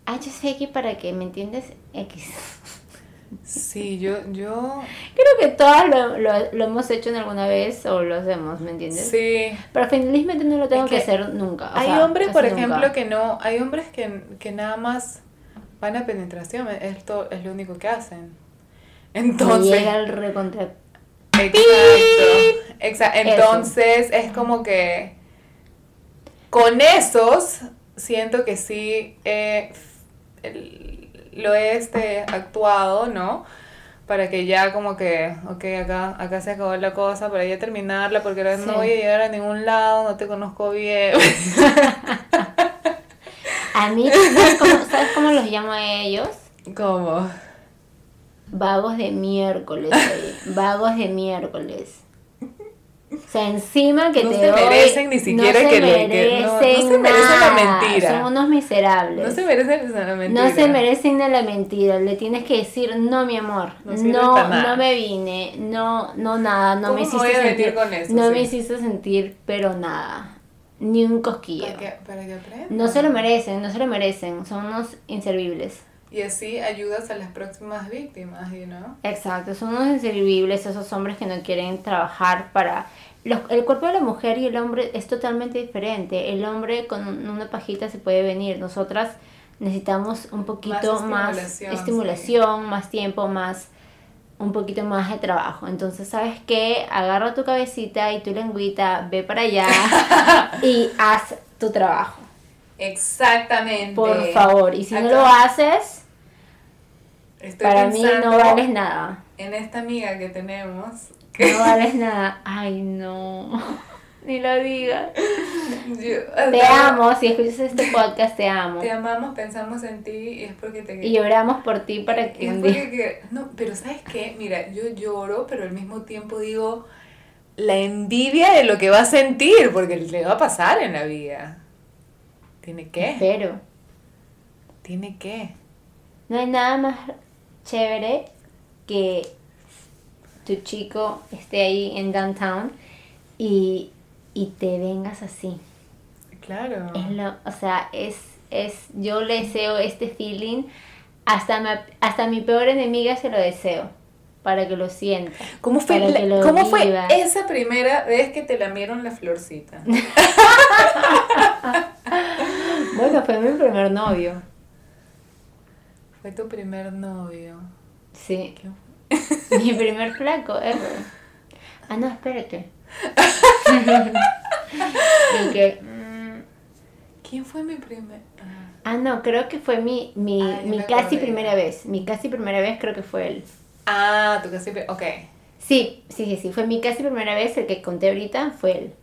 Fake it para que, ¿me entiendes? X. Sí, yo, yo. Creo que todas lo, lo, lo hemos hecho en alguna vez o lo hacemos, ¿me entiendes? Sí. Pero felizmente no lo tengo Es que, que hacer nunca. o Hay sea, hombres, por nunca. ejemplo, que no. Hay hombres que, que nada más van a penetración. Esto es lo único que hacen. Me Entonces. llega el recontra... Exacto. Exa- Entonces es como que con esos siento que sí eh, el- lo he este, actuado, ¿no? Para que ya como que, ok, acá, acá se acabó la cosa, para ya terminarla, porque ahora Sí. no voy a llegar a ningún lado, no te conozco bien. A mí, ¿sabes cómo, ¿sabes cómo los llamo a ellos? ¿Cómo? Vagos de miércoles, oye, vagos de miércoles. O sea, encima que No te se doy, merecen ni siquiera no que le- que- no- no merecen se merecen la nada, mentira. Son unos miserables. No se merecen esa mentira. No se merecen la mentira. Le tienes que decir, no, mi amor. No No, me vine. No, no nada. No ¿Cómo me hiciste voy a sentir. con eso? no Sí. me hiciste sentir, pero nada. Ni un cosquillo. Para que, para que. No se lo merecen, no se lo merecen. Son unos inservibles. Y así ayudas a las próximas víctimas, you know? Exacto, son unos inservibles esos hombres que no quieren trabajar para... los- el cuerpo de la mujer y el hombre es totalmente diferente. El hombre con una pajita se puede venir. Nosotras necesitamos un poquito más estimulación, estimulación, más tiempo, más un poquito más de trabajo. Entonces, ¿sabes qué? Agarra tu cabecita y tu lengüita, ve para allá y haz tu trabajo. Exactamente. Por favor. Y si no lo haces, estoy para mí no vales nada. En esta amiga que tenemos. No vales nada. Ay, no. Ni lo digas. Te amo. Si escuchas este podcast, te amo. Te amamos, pensamos en ti y es porque te Y lloramos por ti para que es porque que- no, pero ¿sabes qué? Mira, yo lloro, pero al mismo tiempo digo la envidia de lo que va a sentir, porque le va a pasar en la vida. ¿Tiene que? Pero ¿Tiene que? no hay nada más chévere que tu chico esté ahí en downtown y, y te vengas así. Claro. Es lo, o sea, es, es, yo le deseo este feeling, hasta, me- hasta mi peor enemiga se lo deseo, para que lo sienta. ¿Cómo fue, la- ¿cómo fue esa primera vez que te lamieron la florcita? Bueno, fue mi primer novio. Fue tu primer novio. Sí, ¿Qué- mi primer flaco ever. Ah, no, espérate. y que, mm, ¿Quién fue mi primer? Ah. ah, no, creo que fue mi, mi, Ah, mi casi primera vez. Mi casi primera vez creo que fue él. Ah, tu casi. pri- Ok. Sí, sí, sí, sí. Fue mi casi primera vez, el que conté ahorita fue él.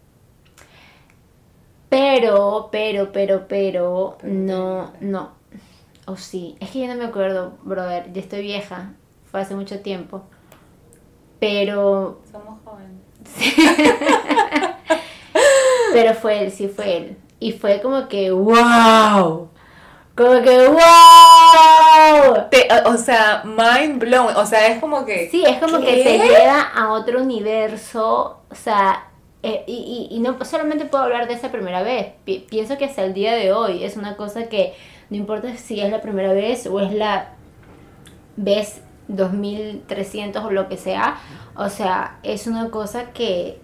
Pero, pero, pero, pero, no, no. O sí, es que yo no me acuerdo, brother, ya estoy vieja, fue hace mucho tiempo. Pero... Somos jóvenes. pero fue él, sí fue él. Y fue como que, wow. Como que, wow. o sea, mind blown. O sea, es como que... Sí, es como que te lleva a otro universo. O sea, eh, y, y, y, no solamente puedo hablar de esa primera vez. pienso que hasta el día de hoy es una cosa que no importa si es la primera vez o es la vez 2300 o lo que sea. O sea, es una cosa que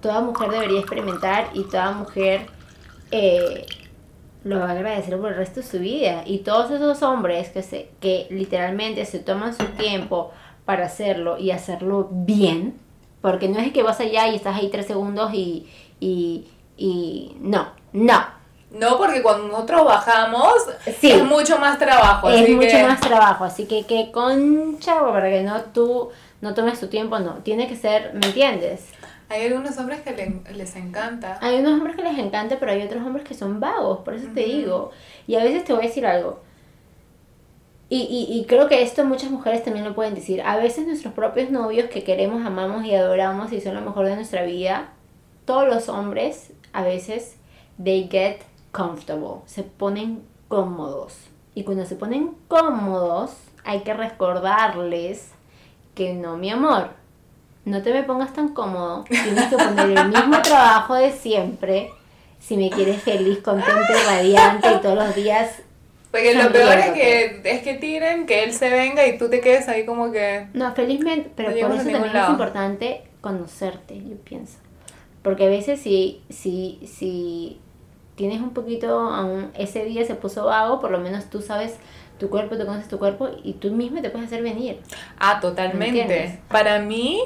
toda mujer debería experimentar y toda mujer eh, lo va a agradecer por el resto de su vida. Y todos esos hombres que, se, que literalmente se toman su tiempo para hacerlo y hacerlo bien, porque no es que vas allá y estás ahí tres segundos y, y, y no, no. No, porque cuando nosotros bajamos es mucho más trabajo. Es mucho más trabajo, así que que concha, para que no tú no tomes tu tiempo, no. Tiene que ser, ¿me entiendes? Hay algunos hombres que les encanta. Hay unos hombres que les encanta, pero hay otros hombres que son vagos, por eso te digo. Y a veces te voy a decir algo. Y, y, y, creo que esto muchas mujeres también lo pueden decir. A veces nuestros propios novios que queremos, amamos y adoramos y son lo mejor de nuestra vida, todos los hombres a veces, they get comfortable, se ponen cómodos. Y cuando se ponen cómodos, hay que recordarles que no, mi amor, no te me pongas tan cómodo, tienes que poner el mismo trabajo de siempre si me quieres feliz, contento y radiante y todos los días. Porque lo peor es que, es que tiren, que él se venga y tú te quedes ahí como que... No, felizmente, pero por eso también es importante conocerte, yo pienso. Porque a veces si, si, si tienes un poquito, aún ese día se puso vago, por lo menos tú sabes tu cuerpo, te conoces tu cuerpo y tú mismo te puedes hacer venir. Ah, totalmente. Para mí,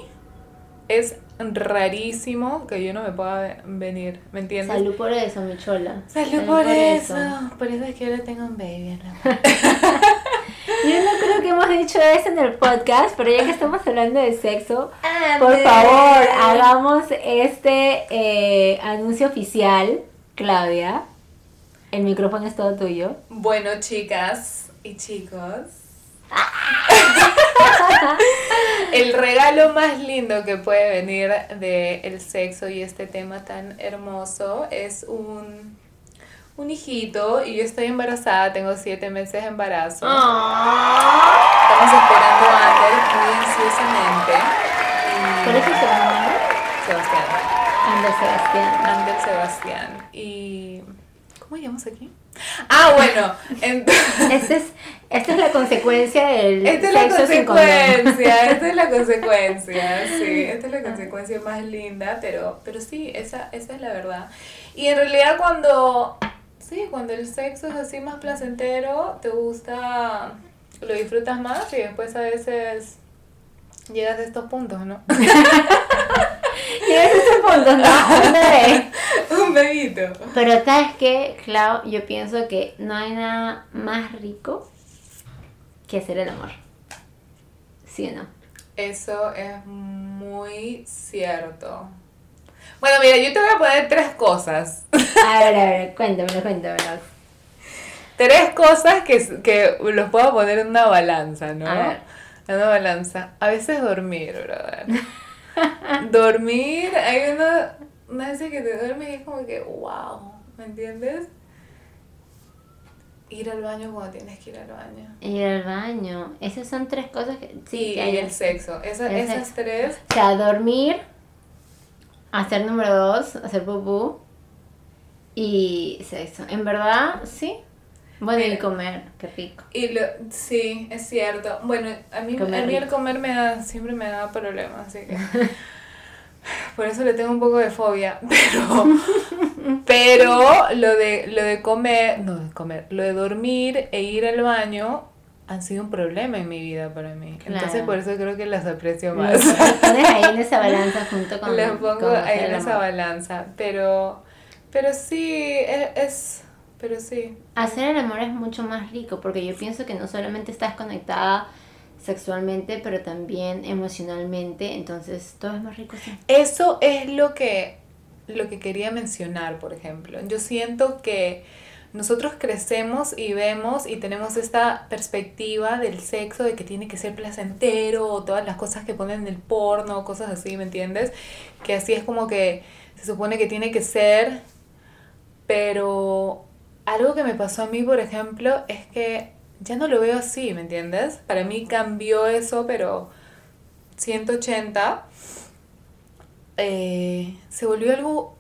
es rarísimo que yo no me pueda venir, ¿me entiendes? Salud por eso, mi chola. Salud, por, eso. Por eso es que ahora tengo un baby. yo no creo que hemos dicho eso en el podcast, pero ya que estamos hablando de sexo, por favor, hagamos este eh, anuncio oficial, Claudia. El micrófono es todo tuyo. Bueno, chicas y chicos. el regalo más lindo que puede venir del el sexo y este tema tan hermoso es un, un hijito y yo estoy embarazada, tengo siete meses de embarazo. Estamos esperando a Ander muy ansiosamente. ¿Cuál es su nombre? Sebastián. Ander Sebastián. Ander Sebastián. Y... ¿Cómo llamamos aquí? Ah, bueno, entonces... esta es la consecuencia del esta es la consecuencia, esta es la consecuencia, sí, esta es la consecuencia más linda, pero, pero sí, esa, esa es la verdad. Y en realidad cuando, sí, cuando el sexo es así más placentero, te gusta, lo disfrutas más y después a veces llegas a estos puntos, ¿no? Un bebé. Un bebito. Pero ¿sabes qué, Clau? Yo pienso que no hay nada más rico que hacer el amor. ¿Sí o no? Eso es muy cierto. Bueno, mira, yo te voy a poner tres cosas. A ver, a ver, cuéntamelo, cuéntamelo. Tres cosas que, que los puedo poner en una balanza, ¿no? A En una balanza. A veces dormir, brother. dormir, hay una, una vez que te duermes y es como que, wow, ¿me entiendes? Ir al baño cuando tienes que ir al baño. Ir al baño. Esas son tres cosas que... Sí, y, el sexo. esas tres... O sea, dormir, hacer número dos, hacer pupú y sexo. En verdad, sí. Bueno, y comer, qué rico. Y lo, sí, es cierto. Bueno, a mí, a mí el comer me da, siempre me da problemas, así que... Por eso le tengo un poco de fobia, pero, pero lo de, lo de comer, no de comer, lo de dormir e ir al baño han sido un problema en mi vida para mí. Entonces por eso creo que las aprecio más. Las pones ahí en esa balanza junto con Las pongo ahí en esa balanza, pero, pero sí, es, es, pero sí. Hacer el amor es mucho más rico porque yo pienso que no solamente estás conectada sexualmente, pero también emocionalmente, entonces todo es más rico. Eso es lo que lo que quería mencionar, por ejemplo. Yo siento que nosotros crecemos y vemos y tenemos esta perspectiva del sexo de que tiene que ser placentero o todas las cosas que ponen en el porno, cosas así, ¿me entiendes? Que así es como que se supone que tiene que ser, pero algo que me pasó a mí, por ejemplo, es que ya no lo veo así, ¿me entiendes? Para mí cambió eso, pero 180 eh, se volvió algo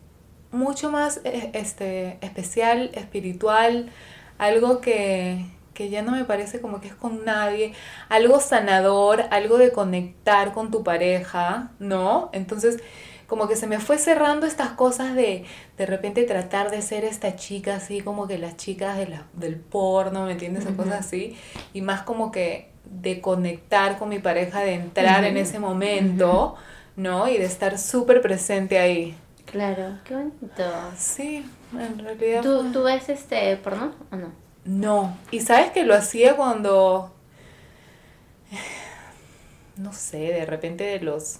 mucho más eh, este, especial, espiritual, algo que, que ya no me parece como que es con nadie, algo sanador, algo de conectar con tu pareja, ¿no? Entonces, como que se me fue cerrando estas cosas de de repente tratar de ser esta chica así como que las chicas de la, del porno, ¿me entiendes? O cosas así, y más como que de conectar con mi pareja, de entrar en ese momento, ¿no? Y de estar súper presente ahí. Claro, qué bonito. Sí, en realidad. ¿Tú, ¿Tú ves este porno o no? No. Y sabes que lo hacía cuando. No sé, de repente de los.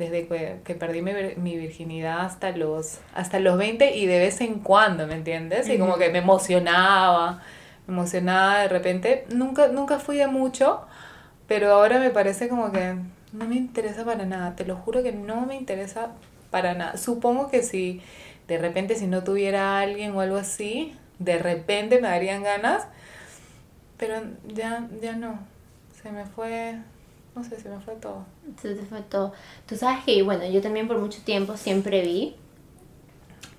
Desde que, perdí mi, mi, virginidad hasta los, hasta los 20 y de vez en cuando, ¿me entiendes? Y como que me emocionaba, me emocionaba de repente. Nunca, nunca fui de mucho, pero ahora me parece como que no me interesa para nada. Te lo juro que no me interesa para nada. Supongo que si de repente si no tuviera alguien o algo así, de repente me darían ganas, pero ya, ya no. Se me fue, no sé, se me fue todo. Se te fue todo. Tú sabes que, bueno, yo también por mucho tiempo siempre vi,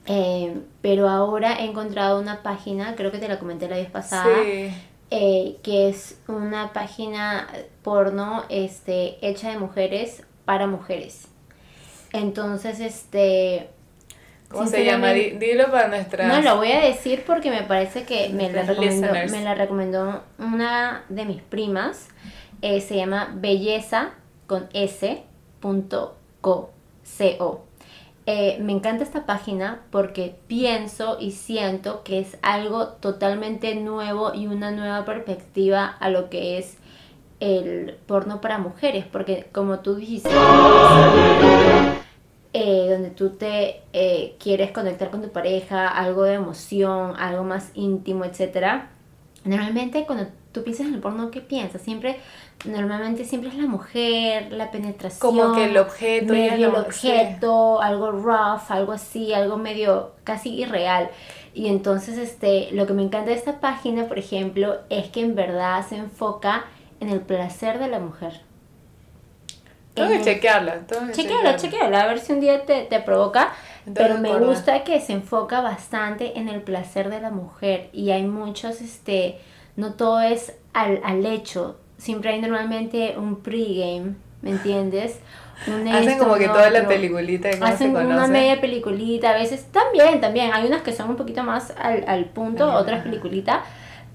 eh, pero ahora he encontrado una página, creo que te la comenté la vez pasada, eh, que es una página porno este, hecha de mujeres para mujeres. Entonces, este... ¿Cómo se llama? Dilo para nuestra... No, lo voy a decir porque me parece que me la, recomendó, me la recomendó una de mis primas. Eh, se llama belleza con s punto co, eh, me encanta esta página porque pienso y siento que es algo totalmente nuevo y una nueva perspectiva a lo que es el porno para mujeres, porque como tú dijiste, eh, donde tú te eh, quieres conectar con tu pareja, algo de emoción, algo más íntimo, etc. Normalmente cuando tú piensas en el porno, ¿qué piensas? Siempre, normalmente siempre es la mujer, la penetración. Como que el objeto. el objeto, algo rough, algo así, algo medio casi irreal. Y entonces este, lo que me encanta de esta página, por ejemplo, es que en verdad se enfoca en el placer de la mujer. Tengo que chequearla. chequearla, chequearla, a ver si un día te, provoca. pero me gusta que se enfoca bastante en el placer de la mujer. Y hay muchos, este, no todo es al, al hecho. Siempre hay normalmente un pregame, ¿me entiendes? Hacen como que toda la peliculita. Hacen una media peliculita, a veces también, también. Hay unas que son un poquito más al, al punto, otras peliculitas.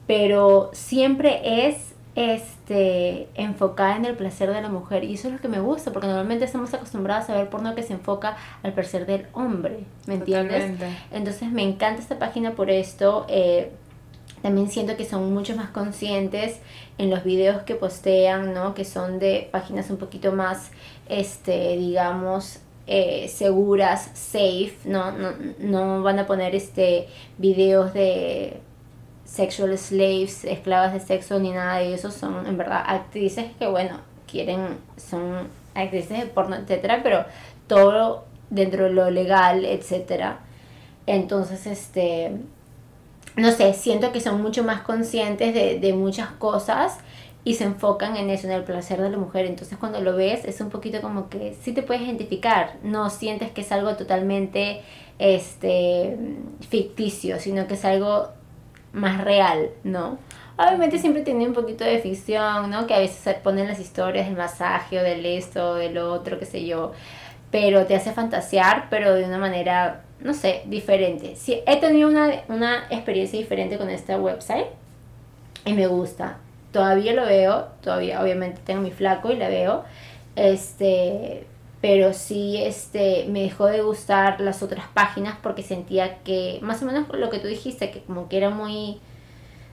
Pero siempre es este, enfocada en el placer de la mujer. Y eso es lo que me gusta, porque normalmente estamos acostumbrados a ver porno que se enfoca al placer del hombre, ¿me entiendes? Entonces me encanta esta página por esto. Eh, también siento que son mucho más conscientes en los videos que postean, ¿no? Que son de páginas un poquito más, este, digamos, eh, seguras, safe, ¿no? ¿no? No van a poner este videos de sexual slaves, esclavas de sexo ni nada de eso, son en verdad actrices que bueno, quieren, son actrices de porno, etcétera, pero todo dentro de lo legal, etcétera. Entonces, este, no sé, siento que son mucho más conscientes de, de muchas cosas y se enfocan en eso, en el placer de la mujer. Entonces cuando lo ves es un poquito como que sí te puedes identificar, no sientes que es algo totalmente este ficticio, sino que es algo más real, ¿no? Obviamente siempre tiene un poquito de ficción, ¿no? Que a veces se ponen las historias del masaje o del esto del otro, qué sé yo. Pero te hace fantasear, pero de una manera, no sé, diferente. Sí, he tenido una, una experiencia diferente con esta website y me gusta. Todavía lo veo, todavía obviamente tengo mi flaco y la veo. Este, pero sí este, me dejó de gustar las otras páginas porque sentía que, más o menos lo que tú dijiste, que como que era muy,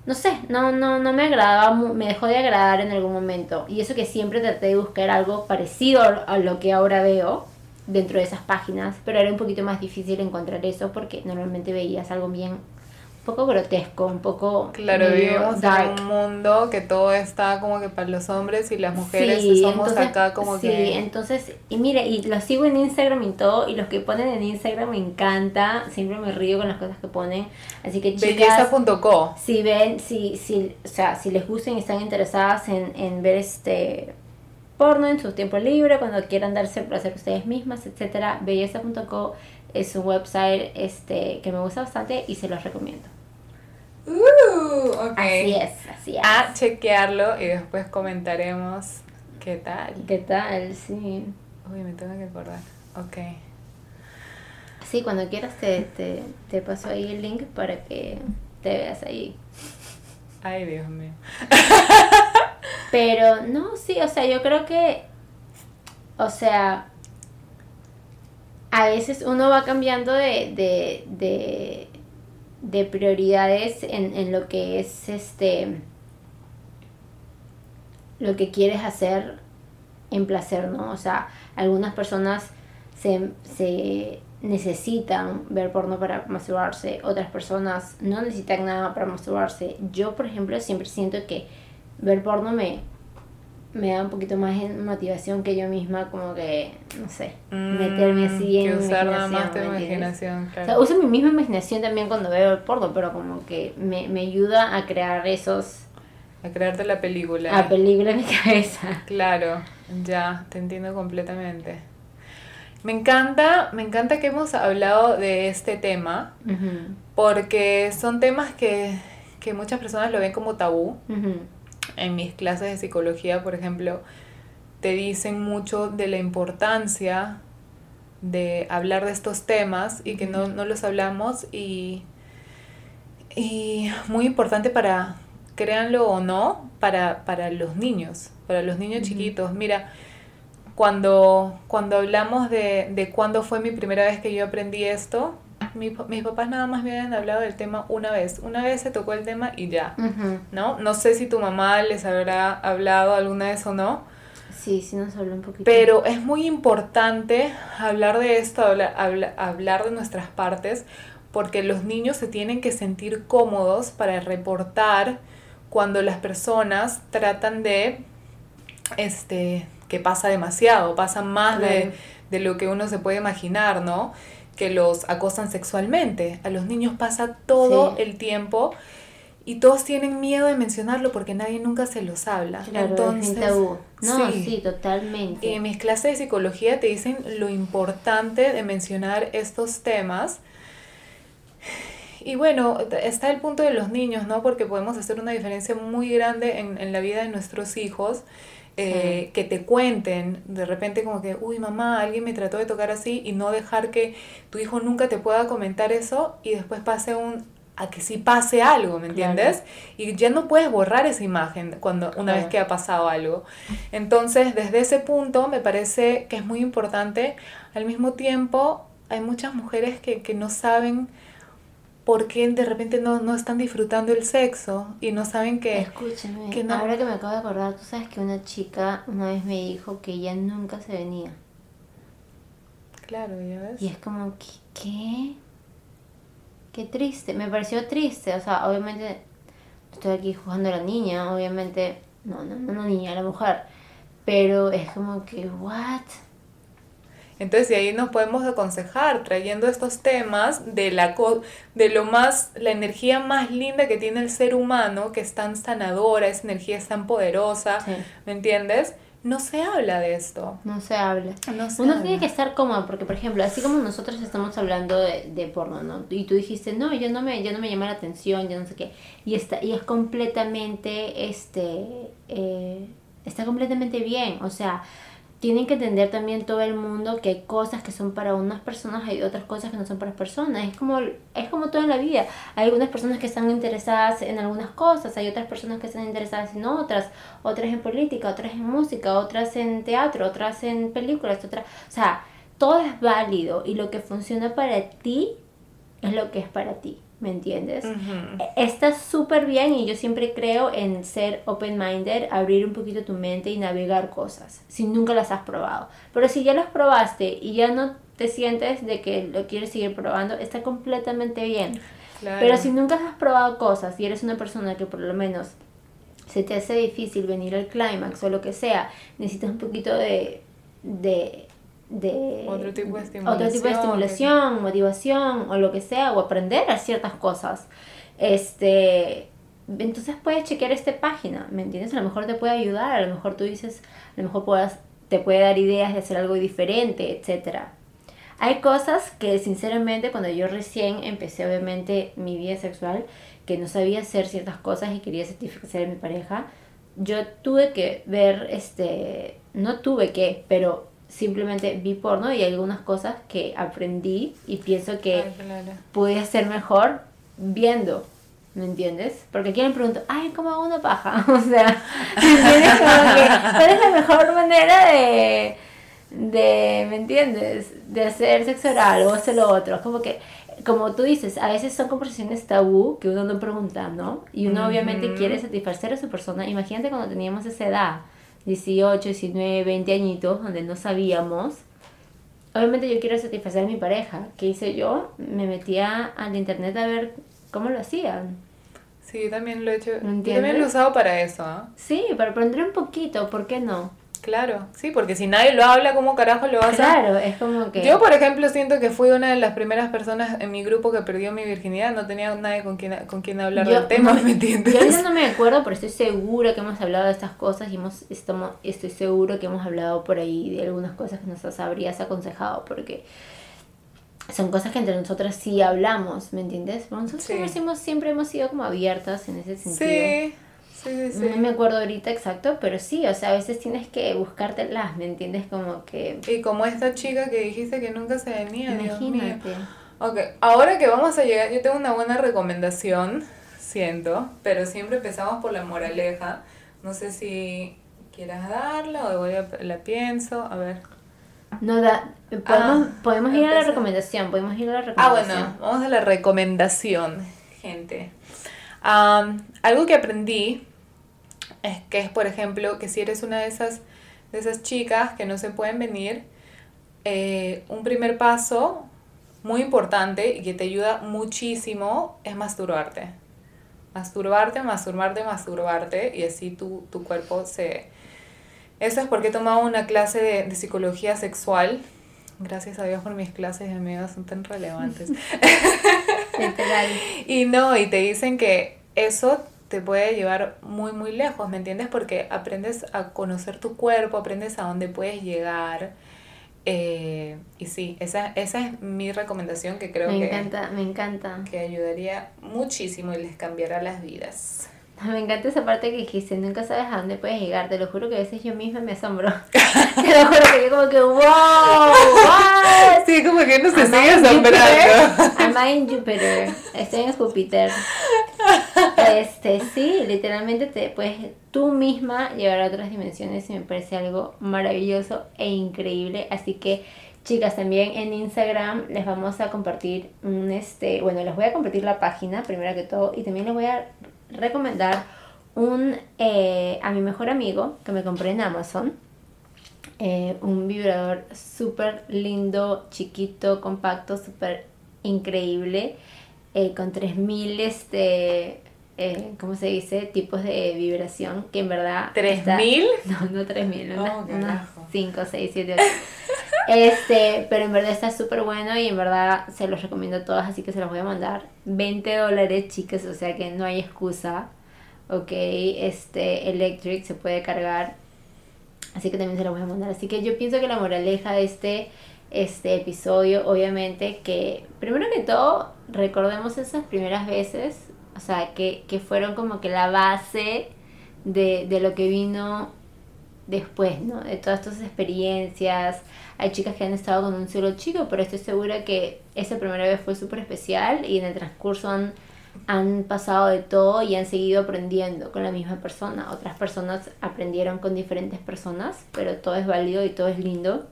no sé, no, no, no me agradaba, me dejó de agradar en algún momento. Y eso que siempre traté de buscar algo parecido a lo que ahora veo, dentro de esas páginas, pero era un poquito más difícil encontrar eso porque normalmente veías algo bien un poco grotesco, un poco Claro, vivimos dark. en un mundo que todo está como que para los hombres y las mujeres Sí, somos entonces- acá como sí, que... entonces, y mire, y los sigo en Instagram y todo, y los que ponen en Instagram me encanta, siempre me río con las cosas que ponen, así que chicas, Belleza.co. si ven, si, si, o sea, si les gustan y están interesadas en, en ver este porno en su tiempo libre, cuando quieran darse el placer ustedes mismas, etcétera, belleza.co es un website este que me gusta bastante y se los recomiendo. Uh, ok. Así es, así es. A chequearlo y después comentaremos qué tal. ¿Qué tal? Sí. Uy, me tengo que acordar. Ok. Sí, cuando quieras te, te, te paso ahí el link para que te veas ahí. Ay, Dios mío. Pero no, sí, o sea, yo creo que, o sea, a veces uno va cambiando de, de, de, de prioridades en, en lo que es este, lo que quieres hacer en placer, ¿no? O sea, algunas personas se, se necesitan ver porno para masturbarse, otras personas no necesitan nada para masturbarse. Yo, por ejemplo, siempre siento que ver porno me, me da un poquito más en motivación que yo misma, como que, no sé, meterme así en Mm, que mi usar nada imaginación, más tu imaginación, O sea, uso mi misma imaginación también cuando veo el porno, pero como que me, me ayuda a crear esos A crearte la película. a película en mi cabeza. Claro, ya, te entiendo completamente. Me encanta, me encanta que hemos hablado de este tema, porque son temas que, que muchas personas lo ven como tabú. En mis clases de psicología, por ejemplo, te dicen mucho de la importancia de hablar de estos temas y que no, no los hablamos y, y muy importante para, créanlo o no, para, para los niños, para los niños Ujú. chiquitos. Mira, cuando, cuando hablamos de, de cuándo fue mi primera vez que yo aprendí esto, mi mis papás nada más me habían hablado del tema una vez. Una vez se tocó el tema y ya. ¿no? No sé si tu mamá les habrá hablado alguna vez o no, Sí, sí nos habló un poquito. pero es muy importante hablar de esto, hablar, habla- hablar de nuestras partes, porque los niños se tienen que sentir cómodos para reportar cuando las personas tratan de, este, que pasa demasiado, pasa más de, de lo que uno se puede imaginar, ¿no? Que los acosan sexualmente. A los niños pasa todo Sí. el tiempo y todos tienen miedo de mencionarlo porque nadie nunca se los habla. Claro, Entonces, tabú. No, sí. sí, totalmente. Y en mis clases de psicología te dicen lo importante de mencionar estos temas. Y bueno, está el punto de los niños, ¿no? Porque podemos hacer una diferencia muy grande en, en la vida de nuestros hijos. Eh, que te cuenten de repente como que, uy mamá, alguien me trató de tocar así y no dejar que tu hijo nunca te pueda comentar eso y después pase un, a que sí pase algo, ¿me Claro. entiendes? Y ya no puedes borrar esa imagen cuando una vez que ha pasado algo. Entonces, desde ese punto me parece que es muy importante. Al mismo tiempo, hay muchas mujeres que, que no saben por qué de repente no, no están disfrutando el sexo y no saben que... Escúchame, que no- ahora que me acabo de acordar, tú sabes que una chica una vez me dijo que ella nunca se venía. Claro, ya ves. Y es como, ¿qué? ¿Qué, Qué triste, me pareció triste, o sea, obviamente estoy aquí jugando a la niña, obviamente, no, no, no, no niña, a la mujer, pero es como que, ¿what? Entonces, de ahí nos podemos aconsejar trayendo estos temas de, la de lo más, la energía más linda que tiene el ser humano, que es tan sanadora, esa energía es tan poderosa, Sí. ¿me entiendes? No se habla de esto. No se habla. No se Uno habla. tiene que estar cómodo, porque por ejemplo, así como nosotros estamos hablando de, de porno, ¿no? Y tú dijiste, no, yo no me, yo no me llama la atención, yo no sé qué. Y está, y es completamente, este, eh, está completamente bien. O sea, tienen que entender también todo el mundo que hay cosas que son para unas personas, hay otras cosas que no son para personas. Es como, es como todo la vida. Hay algunas personas que están interesadas en algunas cosas, hay otras personas que están interesadas en otras, otras en política, otras en música, otras en teatro, otras en películas, otras, o sea, todo es válido y lo que funciona para ti es lo que es para ti, ¿me entiendes? E, está súper bien y yo siempre creo en ser open-minded, abrir un poquito tu mente y navegar cosas, si nunca las has probado. Pero si ya las probaste y ya no te sientes de que lo quieres seguir probando, está completamente bien. Pero si nunca has probado cosas y eres una persona que por lo menos se te hace difícil venir al clímax o lo que sea, necesitas un poquito de, de, de otro tipo de estimulación, otro tipo de estimulación motivación o lo que sea, o aprender a ciertas cosas. Este, entonces puedes chequear esta página, ¿me entiendes? A lo mejor te puede ayudar, a lo mejor tú dices, a lo mejor puedas, te puede dar ideas de hacer algo diferente, etcétera. Hay cosas que sinceramente cuando yo recién empecé obviamente mi vida sexual, que no sabía hacer ciertas cosas y quería satisfacer a mi pareja, yo tuve que ver, este, no tuve que, pero simplemente vi porno y algunas cosas que aprendí y pienso que pude hacer mejor viendo, ¿me entiendes? Porque aquí me pregunto, ay, ¿cómo hago una paja? o sea, ¿cuál es la mejor manera de, de, ¿me entiendes? De hacer sexo oral o hacer lo otro. Como que como tú dices, a veces son conversaciones tabú que uno no pregunta, ¿no? Y uno obviamente quiere satisfacer a su persona. Imagínate cuando teníamos esa edad, 18, 19, 20 añitos, donde no sabíamos. Obviamente yo quiero satisfacer a mi pareja. ¿Qué hice yo? Me metía al internet a ver cómo lo hacían. Sí, también lo he hecho. Yo también lo he usado para eso. ¿ah? Sí, para aprender un poquito, ¿por qué no? Claro, sí, porque si nadie lo habla, ¿cómo carajo lo vas a...? Claro, es como que... Yo, por ejemplo, siento que fui una de las primeras personas en mi grupo que perdió mi virginidad, no tenía nadie con quien, con quien hablar del tema, ¿me entiendes? Yo no me acuerdo, pero estoy segura que hemos hablado de estas cosas y hemos, estamos, estoy seguro que hemos hablado por ahí de algunas cosas que nos habrías aconsejado, porque son cosas que entre nosotras sí hablamos, ¿me entiendes? Nosotros siempre hemos sido como abiertas en ese sentido. Sí. No me acuerdo ahorita exacto, pero sí, o sea, a veces tienes que buscártelas, ¿me entiendes? Como que... Y como esta chica que dijiste que nunca se venía, Imagínate. Ok, ahora que vamos a llegar, yo tengo una buena recomendación, siento, pero siempre empezamos por la moraleja. No sé si quieras darla o voy a, la pienso, a ver. No da, podemos, ah, podemos ir a la recomendación, podemos ir a la recomendación. Ah, bueno, vamos a la recomendación, gente. algo que aprendí es que es, por ejemplo, que si eres una de esas, de esas chicas que no se pueden venir, eh, un primer paso muy importante y que te ayuda muchísimo es masturbarte. Masturbarte, masturbarte, masturbarte y así tu, tu cuerpo se... Eso es porque he tomado una clase de, de psicología sexual. Gracias a Dios por mis clases de amigas son tan relevantes. y no, y te dicen que eso te puede llevar muy, muy lejos, ¿me entiendes? Porque aprendes a conocer tu cuerpo, aprendes a dónde puedes llegar. Eh, y sí, esa, esa es mi recomendación que creo que... Me encanta, me encanta. Que ayudaría muchísimo y les cambiará las vidas. Me encanta esa parte que dijiste, nunca sabes a dónde puedes llegar, te lo juro que a veces yo misma me asombro. te lo juro que yo como que, wow, what? Sí, como que no se sigue asombrando. Am I in Jupiter? Estoy en Júpiter. Este, sí, literalmente te puedes tú misma llevar a otras dimensiones y me parece algo maravilloso e increíble. Así que, chicas, también en Instagram les vamos a compartir un este, bueno, les voy a compartir la página primero que todo y también les voy a recomendar un eh, a mi mejor amigo que me compré en Amazon. Eh, un vibrador súper lindo, chiquito, compacto, súper increíble. Eh, con 3000 este, eh, ¿cómo se dice? Tipos de vibración que en verdad... ¿3000? No, no 3000, oh, unas 5, 6, 7, 8. Este, pero en verdad está súper bueno y en verdad se los recomiendo a todas, así que se los voy a mandar. 20 dólares, chicas, o sea que no hay excusa. Ok, este Electric se puede cargar, así que también se los voy a mandar. Así que yo pienso que la moraleja de este este episodio, obviamente que primero que todo recordemos esas primeras veces, o sea, que, fueron como que la base de, de lo que vino después, ¿no? De todas estas experiencias. Hay chicas que han estado con un solo chico, pero estoy segura que esa primera vez fue súper especial y en el transcurso han, han pasado de todo y han seguido aprendiendo con la misma persona. Otras personas aprendieron con diferentes personas, pero todo es válido y todo es lindo.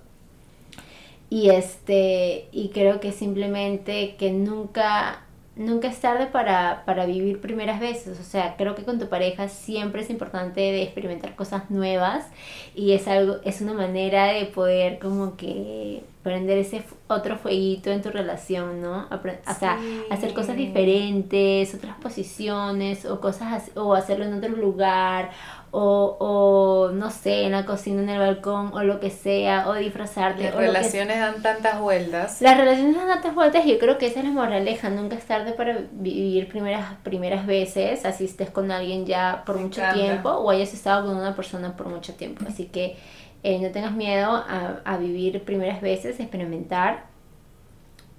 Y este, y creo que simplemente que nunca nunca es tarde para, para vivir primeras veces. O sea, creo que con tu pareja siempre es importante de experimentar cosas nuevas y es algo, es una manera de poder como que prender ese otro fueguito en tu relación, ¿no? o sea, hacer cosas diferentes, otras posiciones o cosas o hacerlo en otro lugar o, o no sé, en la cocina, en el balcón o lo que sea, o disfrazarte. Las o relaciones dan tantas vueltas. Las relaciones dan tantas vueltas y yo creo que esa es la moraleja, nunca es tarde para vivir primeras, primeras veces, así estés con alguien ya por mucho tiempo o hayas estado con una persona por mucho tiempo. Así que eh, no tengas miedo a, a vivir primeras veces, experimentar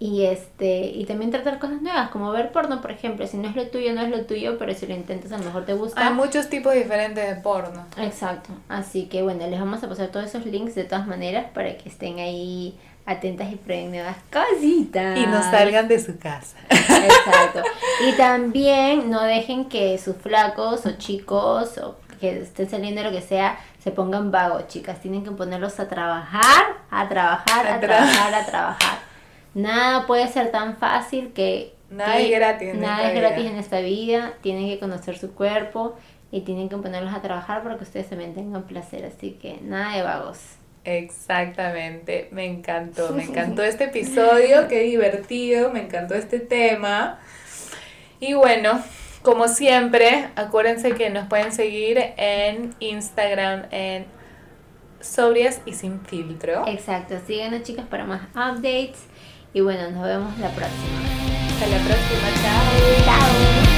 y este y también tratar cosas nuevas como ver porno por ejemplo. Si no es lo tuyo no es lo tuyo pero si lo intentas a lo mejor te gusta. Hay muchos tipos diferentes de porno. Exacto. Así que bueno les vamos a pasar todos esos links de todas maneras para que estén ahí atentas y prueben nuevas cositas. Y no salgan de su casa. Exacto. Y también no dejen que sus flacos o chicos o que estén saliendo lo que sea se pongan vagos chicas tienen que ponerlos a trabajar a trabajar a, trabajar a trabajar Nada puede ser tan fácil que... Nada es gratis. nada es gratis en esta vida. Tienen que conocer su cuerpo y tienen que ponerlos a trabajar para que ustedes también tengan placer. Así que nada de vagos. Exactamente, me encantó, me encantó este episodio, qué divertido, me encantó este tema. Y bueno, como siempre, acuérdense que nos pueden seguir en Instagram en Sobrias y Sin Filtro. Exacto, síganos chicas para más updates. Y bueno, nos vemos la próxima. Hasta la próxima. Chao. Chao.